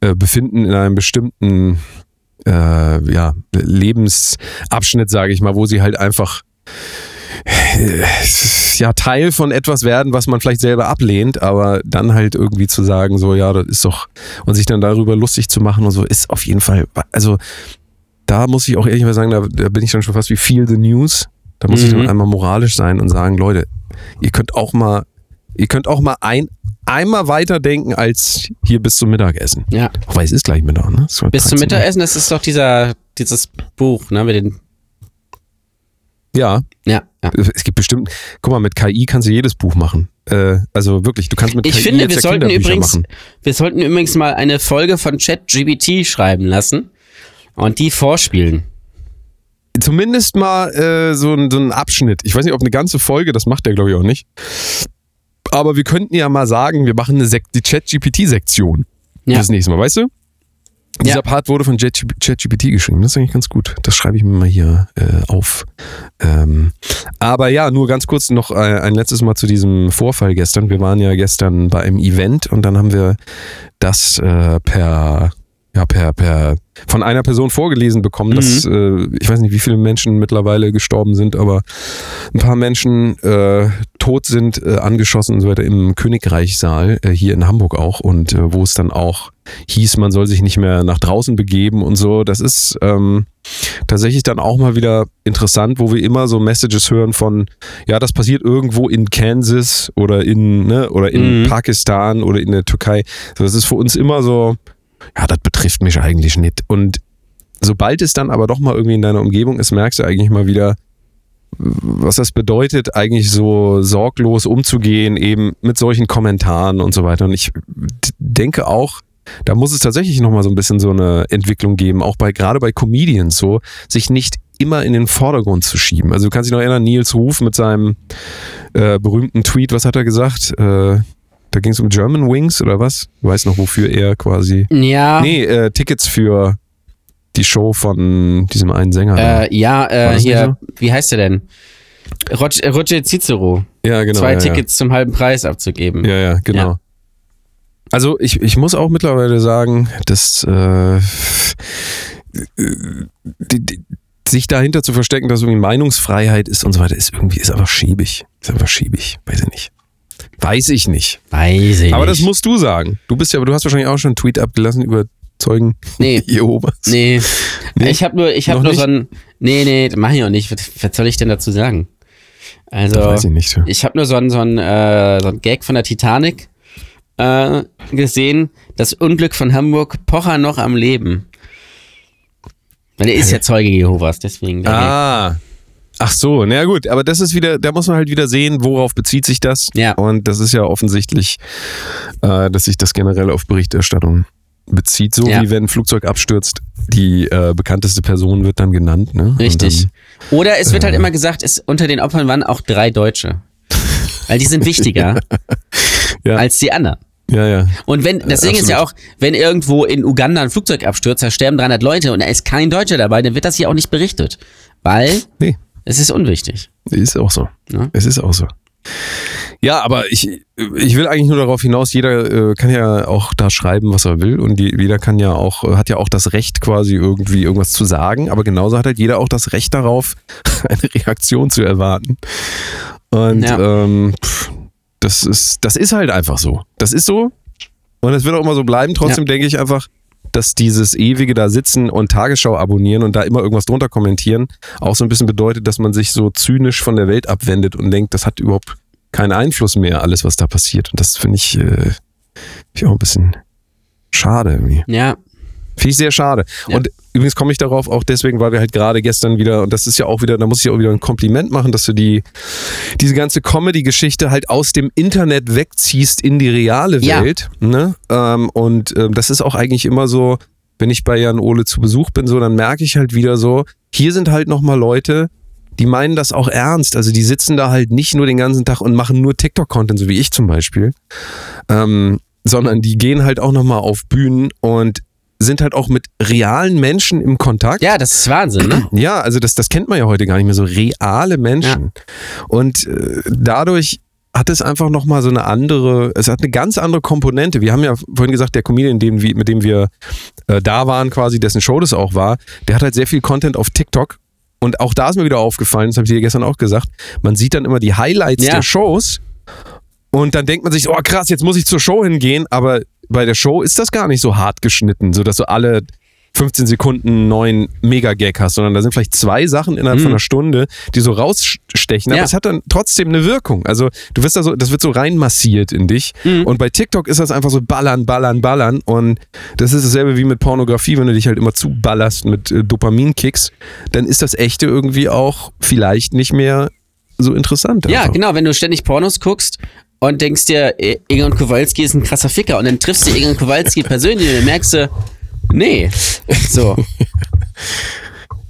äh, befinden in einem bestimmten äh, ja, Lebensabschnitt, sage ich mal, wo sie halt einfach äh, ja Teil von etwas werden, was man vielleicht selber ablehnt, aber dann halt irgendwie zu sagen, so ja, das ist doch und sich dann darüber lustig zu machen und so ist auf jeden Fall, also da muss ich auch ehrlich mal sagen, da, da bin ich dann schon fast wie Feel the News. Da muss mhm. ich dann mhm. einmal moralisch sein und sagen, Leute, ihr könnt auch mal, ihr könnt auch mal ein einmal weiter denken als hier bis zum Mittagessen. Ja. Wobei es ist gleich Mittag, ne? Bis zum Mittagessen, das ist doch dieser, dieses Buch, ne, mit den. Ja. Ja, ja. Es gibt bestimmt, guck mal, mit KI kannst du jedes Buch machen. Äh, also wirklich, du kannst mit ich KI finde, jetzt wir ja sollten übrigens, machen. wir sollten übrigens mal eine Folge von ChatGBT schreiben lassen und die vorspielen. Zumindest mal äh, so, ein, so ein Abschnitt. Ich weiß nicht, ob eine ganze Folge, das macht der glaube ich auch nicht. Aber wir könnten ja mal sagen, wir machen eine Sek die Chat-GPT-Sektion. Ja. Das nächste Mal, weißt du? Dieser Ja. Part wurde von ChatGPT geschrieben. Das ist eigentlich ganz gut. Das schreibe ich mir mal hier äh, auf. Ähm, aber ja, nur ganz kurz noch äh, ein letztes Mal zu diesem Vorfall gestern. Wir waren ja gestern bei einem Event und dann haben wir das äh, per ja, per, per von einer Person vorgelesen bekommen, dass äh, ich weiß nicht, wie viele Menschen mittlerweile gestorben sind, aber ein paar Menschen äh, tot sind, äh, angeschossen und so weiter im Königreichsaal, äh, hier in Hamburg auch, und äh, wo es dann auch hieß, man soll sich nicht mehr nach draußen begeben und so. Das ist ähm, tatsächlich dann auch mal wieder interessant, wo wir immer so Messages hören von, ja, das passiert irgendwo in Kansas oder in, ne, oder in Mhm. Pakistan oder in der Türkei. So, das ist für uns immer so, ja, das betrifft mich eigentlich nicht. Und sobald es dann aber doch mal irgendwie in deiner Umgebung ist, merkst du eigentlich mal wieder, was das bedeutet, eigentlich so sorglos umzugehen, eben mit solchen Kommentaren und so weiter. Und ich denke auch, da muss es tatsächlich nochmal so ein bisschen so eine Entwicklung geben, auch bei, gerade bei Comedians so, sich nicht immer in den Vordergrund zu schieben. Also du kannst dich noch erinnern, Nils Ruf mit seinem äh, berühmten Tweet, was hat er gesagt? Äh, da ging es um German Wings oder was? Du weißt noch, wofür er quasi. Ja. Nee, äh, Tickets für die Show von diesem einen Sänger. Äh, ja, äh, hier, wie heißt der denn? Roger, äh, Roger Cicero. ja, genau. Zwei ja, Tickets zum halben Preis abzugeben. Ja, ja, genau. Ja. Also ich, ich muss auch mittlerweile sagen, dass äh, die, die, sich dahinter zu verstecken, dass irgendwie Meinungsfreiheit ist und so weiter, ist irgendwie ist einfach schäbig. Ist einfach schäbig. Weiß ich nicht. Weiß ich nicht. Weiß ich Aber das musst du sagen. Du bist ja, aber du hast wahrscheinlich auch schon einen Tweet abgelassen über Zeugen Nee. Jehovas. Nee. Nee? Ich habe nur, ich habe nur nicht? so ein. Nee, nee, mach ich auch nicht. Was, was soll ich denn dazu sagen? Also, Weiß ich nicht. ich habe nur so ein, so, ein, äh, so ein Gag von der Titanic äh, gesehen. Das Unglück von Hamburg, Pocher noch am Leben. Weil er ist ja Zeuge Jehovas, deswegen. Ah. Ach so, na gut, aber das ist wieder, da muss man halt wieder sehen, worauf bezieht sich das. Ja. Und das ist ja offensichtlich, äh, dass sich das generell auf Berichterstattung bezieht, so Ja. wie wenn ein Flugzeug abstürzt, die äh, bekannteste Person wird dann genannt. Ne? Richtig. Dann, Oder es wird halt immer gesagt, es, unter den Opfern waren auch drei Deutsche. Weil die sind wichtiger Ja. als die anderen. Ja, ja. Und wenn, das Ding ist ja auch, wenn irgendwo in Uganda ein Flugzeug abstürzt, da sterben 300 Leute und da ist kein Deutscher dabei, dann wird das hier auch nicht berichtet. Weil Nee, es ist unwichtig. ist auch so. Ja. Es ist auch so. Ja, aber ich, ich will eigentlich nur darauf hinaus, jeder äh, kann ja auch da schreiben, was er will und die, jeder kann ja auch, äh, hat ja auch das Recht quasi irgendwie irgendwas zu sagen, aber genauso hat halt jeder auch das Recht darauf, eine Reaktion zu erwarten. Und Ja. ähm, pff, das ist, das ist halt einfach so. Das ist so und es wird auch immer so bleiben. Trotzdem denke ich einfach, dass dieses ewige da sitzen und Tagesschau abonnieren und da immer irgendwas drunter kommentieren auch so ein bisschen bedeutet, dass man sich so zynisch von der Welt abwendet und denkt, das hat überhaupt keinen Einfluss mehr, alles, was da passiert. Und das finde ich, äh, ich auch ein bisschen schade irgendwie. Ja, Finde ich sehr schade. Ja. Und übrigens komme ich darauf auch deswegen, weil wir halt gerade gestern wieder, und das ist ja auch wieder, da muss ich auch wieder ein Kompliment machen, dass du die, diese ganze Comedy-Geschichte halt aus dem Internet wegziehst in die reale Ja. Welt. Ne? Ähm, und ähm, das ist auch eigentlich immer so, wenn ich bei Jan Ole zu Besuch bin, so, dann merke ich halt wieder so, hier sind halt nochmal Leute, die meinen das auch ernst. Also die sitzen da halt nicht nur den ganzen Tag und machen nur TikTok-Content, so wie ich zum Beispiel, ähm, sondern die gehen halt auch nochmal auf Bühnen und sind halt auch mit realen Menschen im Kontakt. ja, das ist Wahnsinn, ne? Ja, also das, das kennt man ja heute gar nicht mehr, so reale Menschen. Und äh, dadurch hat es einfach nochmal so eine andere, es hat eine ganz andere Komponente. Wir haben ja vorhin gesagt, der Comedian, dem, mit dem wir äh, da waren, quasi, dessen Show das auch war, der hat halt sehr viel Content auf TikTok. Und auch da ist mir wieder aufgefallen, das habe ich dir gestern auch gesagt, man sieht dann immer die Highlights Ja. der Shows und dann denkt man sich, oh krass, jetzt muss ich zur Show hingehen, aber bei der Show ist das gar nicht so hart geschnitten, sodass du alle 15 Sekunden neuen Mega-Gag hast, sondern da sind vielleicht zwei Sachen innerhalb von einer Stunde, die so rausstechen, aber Ja. es hat dann trotzdem eine Wirkung. Also du wirst da so, das wird so reinmassiert in dich. Und bei TikTok ist das einfach so ballern, ballern, ballern. Und das ist dasselbe wie mit Pornografie, wenn du dich halt immer zuballerst mit äh, Dopaminkicks, dann ist das echte irgendwie auch vielleicht nicht mehr so interessant. Ja, einfach. genau, wenn du ständig Pornos guckst und denkst dir, Egon Kowalski ist ein krasser Ficker und dann triffst du Egon Kowalski persönlich und dann merkst du, nee. So.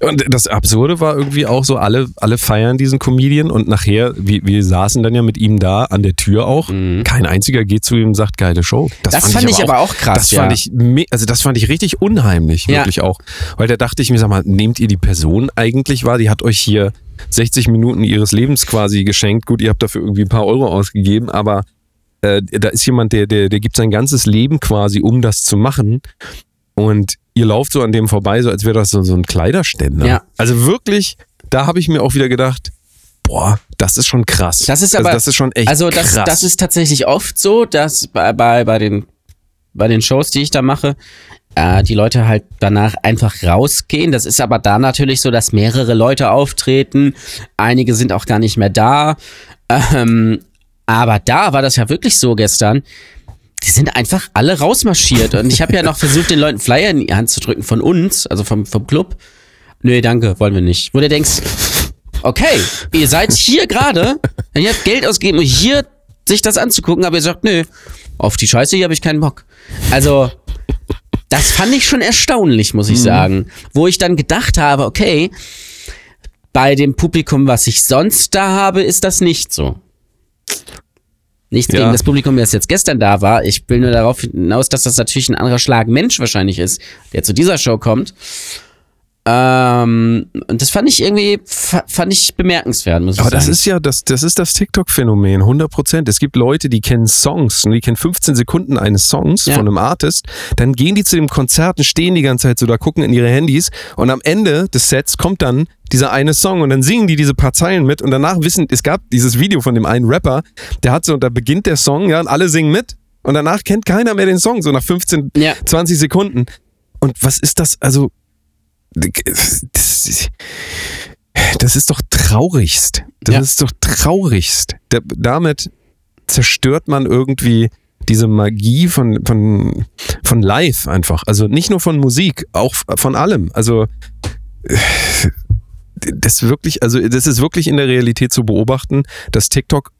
Und das Absurde war irgendwie auch so, alle, alle feiern diesen Comedian und nachher, wir, wir saßen dann ja mit ihm da an der Tür auch. Kein einziger geht zu ihm und sagt, geile Show. Mhm. Das fand ich aber auch krass, Das ja. fand ich, also das fand ich richtig unheimlich, Ja. wirklich auch. Weil da dachte ich mir, sag mal, nehmt ihr die Person eigentlich wahr? Die hat euch hier 60 Minuten ihres Lebens quasi geschenkt. Gut, ihr habt dafür irgendwie ein paar Euro ausgegeben, aber äh, da ist jemand, der, der, der gibt sein ganzes Leben quasi, um das zu machen. Und ihr lauft so an dem vorbei, so als wäre das so, so ein Kleiderständer. Ja. Also wirklich, da habe ich mir auch wieder gedacht, boah, das ist schon krass. Das ist aber, also das ist schon echt also das, krass. das ist tatsächlich oft so, dass bei, bei, bei, den, bei den Shows, die ich da mache, äh, die Leute halt danach einfach rausgehen. Das ist aber da natürlich so, dass mehrere Leute auftreten. Einige sind auch gar nicht mehr da. Ähm, aber da war das ja wirklich so gestern. Die sind einfach alle rausmarschiert. Und ich habe ja noch versucht, den Leuten Flyer in die Hand zu drücken von uns, also vom, vom Club. Nö, danke, wollen wir nicht. Wo du denkst, okay, ihr seid hier gerade, ihr habt Geld ausgegeben, um hier sich das anzugucken, aber ihr sagt, nö, auf die Scheiße hier habe ich keinen Bock. Also, das fand ich schon erstaunlich, muss ich sagen. Wo ich dann gedacht habe, okay, bei dem Publikum, was ich sonst da habe, ist das nicht so. Nichts Ja. gegen das Publikum, das jetzt gestern da war. Ich will nur darauf hinaus, dass das natürlich ein anderer Schlag Mensch wahrscheinlich ist, der zu dieser Show kommt. Ähm, und das fand ich irgendwie, fa- fand ich bemerkenswert, muss ich Aber sagen. das ist ja das, das ist das TikTok-Phänomen, 100 Prozent. Es gibt Leute, die kennen Songs und die kennen 15 Sekunden eines Songs Ja. von einem Artist. Dann gehen die zu dem Konzert und stehen die ganze Zeit so da, gucken in ihre Handys und am Ende des Sets kommt dann dieser eine Song und dann singen die diese paar Zeilen mit und danach wissen, es gab dieses Video von dem einen Rapper, der hat so, da beginnt der Song, ja, und alle singen mit und danach kennt keiner mehr den Song, so nach 15, Ja. 20 Sekunden. Und was ist das, also, das ist, doch traurigst. Das Ja. ist doch traurigst. Da, damit zerstört man irgendwie diese Magie von, von, von Live einfach. Also nicht nur von Musik, auch von allem. Also das wirklich, also das ist wirklich in der Realität zu beobachten, dass TikTok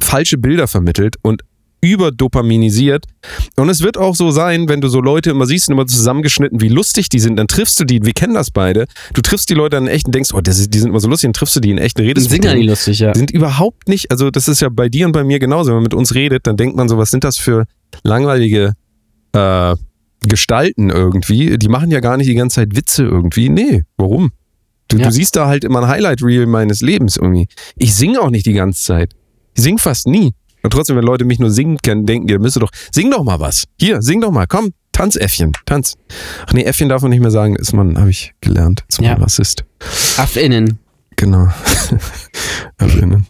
falsche Bilder vermittelt und überdopaminisiert. Und es wird auch so sein, wenn du so Leute immer siehst, immer zusammengeschnitten, wie lustig die sind, dann triffst du die, wir kennen das beide, du triffst die Leute dann echt und denkst, oh, das, die sind immer so lustig, dann triffst du die in echten Redest. Sind ja nicht lustig, ja. Die sind überhaupt nicht, also das ist ja bei dir und bei mir genauso, wenn man mit uns redet, dann denkt man so, was sind das für langweilige äh, Gestalten irgendwie? Die machen ja gar nicht die ganze Zeit Witze irgendwie. Nee, warum? Du, Ja. du siehst da halt immer ein Highlight-Reel meines Lebens irgendwie. Ich singe auch nicht die ganze Zeit. Ich singe fast nie. Und trotzdem, wenn Leute mich nur singen kennen, denken die, müsste doch, sing doch mal was. Hier, sing doch mal, komm, tanz Äffchen, tanz. Ach nee, Äffchen darf man nicht mehr sagen, ist man, habe ich gelernt, ist man Ja. Rassist. Affinnen. Genau. Erinnern.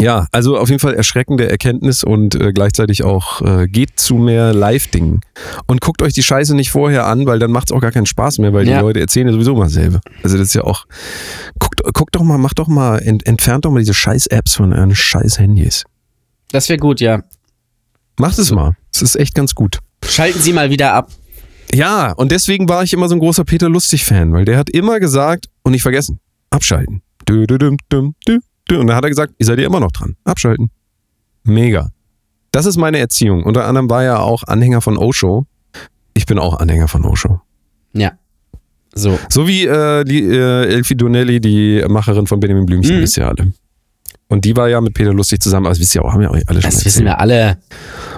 Ja, also auf jeden Fall erschreckende Erkenntnis und äh, gleichzeitig auch äh, geht zu mehr Live-Dingen. Und guckt euch die Scheiße nicht vorher an, weil dann macht es auch gar keinen Spaß mehr, weil Ja. die Leute erzählen ja sowieso mal selber. Also das ist ja auch. Guckt, guckt doch mal, macht doch mal, ent, entfernt doch mal diese Scheiß-Apps von euren Scheiß-Handys. Das wäre gut, ja. Macht es mal. Es ist echt ganz gut. Schalten Sie mal wieder ab. Ja, und deswegen war ich immer so ein großer Peter Lustig-Fan, weil der hat immer gesagt, und nicht vergessen, abschalten. Und dann hat er gesagt, ihr seid ja immer noch dran. Abschalten. Mega. Das ist meine Erziehung. Unter anderem war er auch Anhänger von Osho. Ich bin auch Anhänger von Osho. Ja. So. So wie äh, die äh, Elfie Donnelly, die Macherin von Benjamin Blümchen, Mhm. wisst ihr alle. Und die war ja mit Peter Lustig zusammen, das wisst ihr auch, haben ja auch alle schon Das wissen erzählt. wir alle.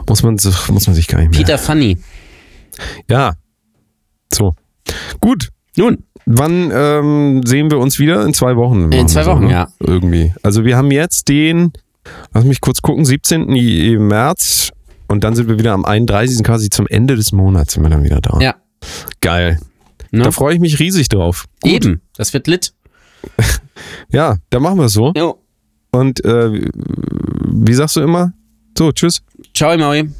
Muss man, sich- muss man sich gar nicht mehr. Peter Funny. Ja. So. Gut. Nun, Wann ähm, sehen wir uns wieder? In zwei Wochen. machen zwei wir so, Wochen, ne? ja. Irgendwie. Also wir haben jetzt den, lass mich kurz gucken, 17. I- März und dann sind wir wieder am 31. quasi zum Ende des Monats sind wir dann wieder da. ja. Geil. Ne? Da freue ich mich riesig drauf. Gut. Eben. Das wird lit. Ja, dann machen wir es so. Jo. Und äh, wie sagst du immer? So, tschüss. Ciao, Maui.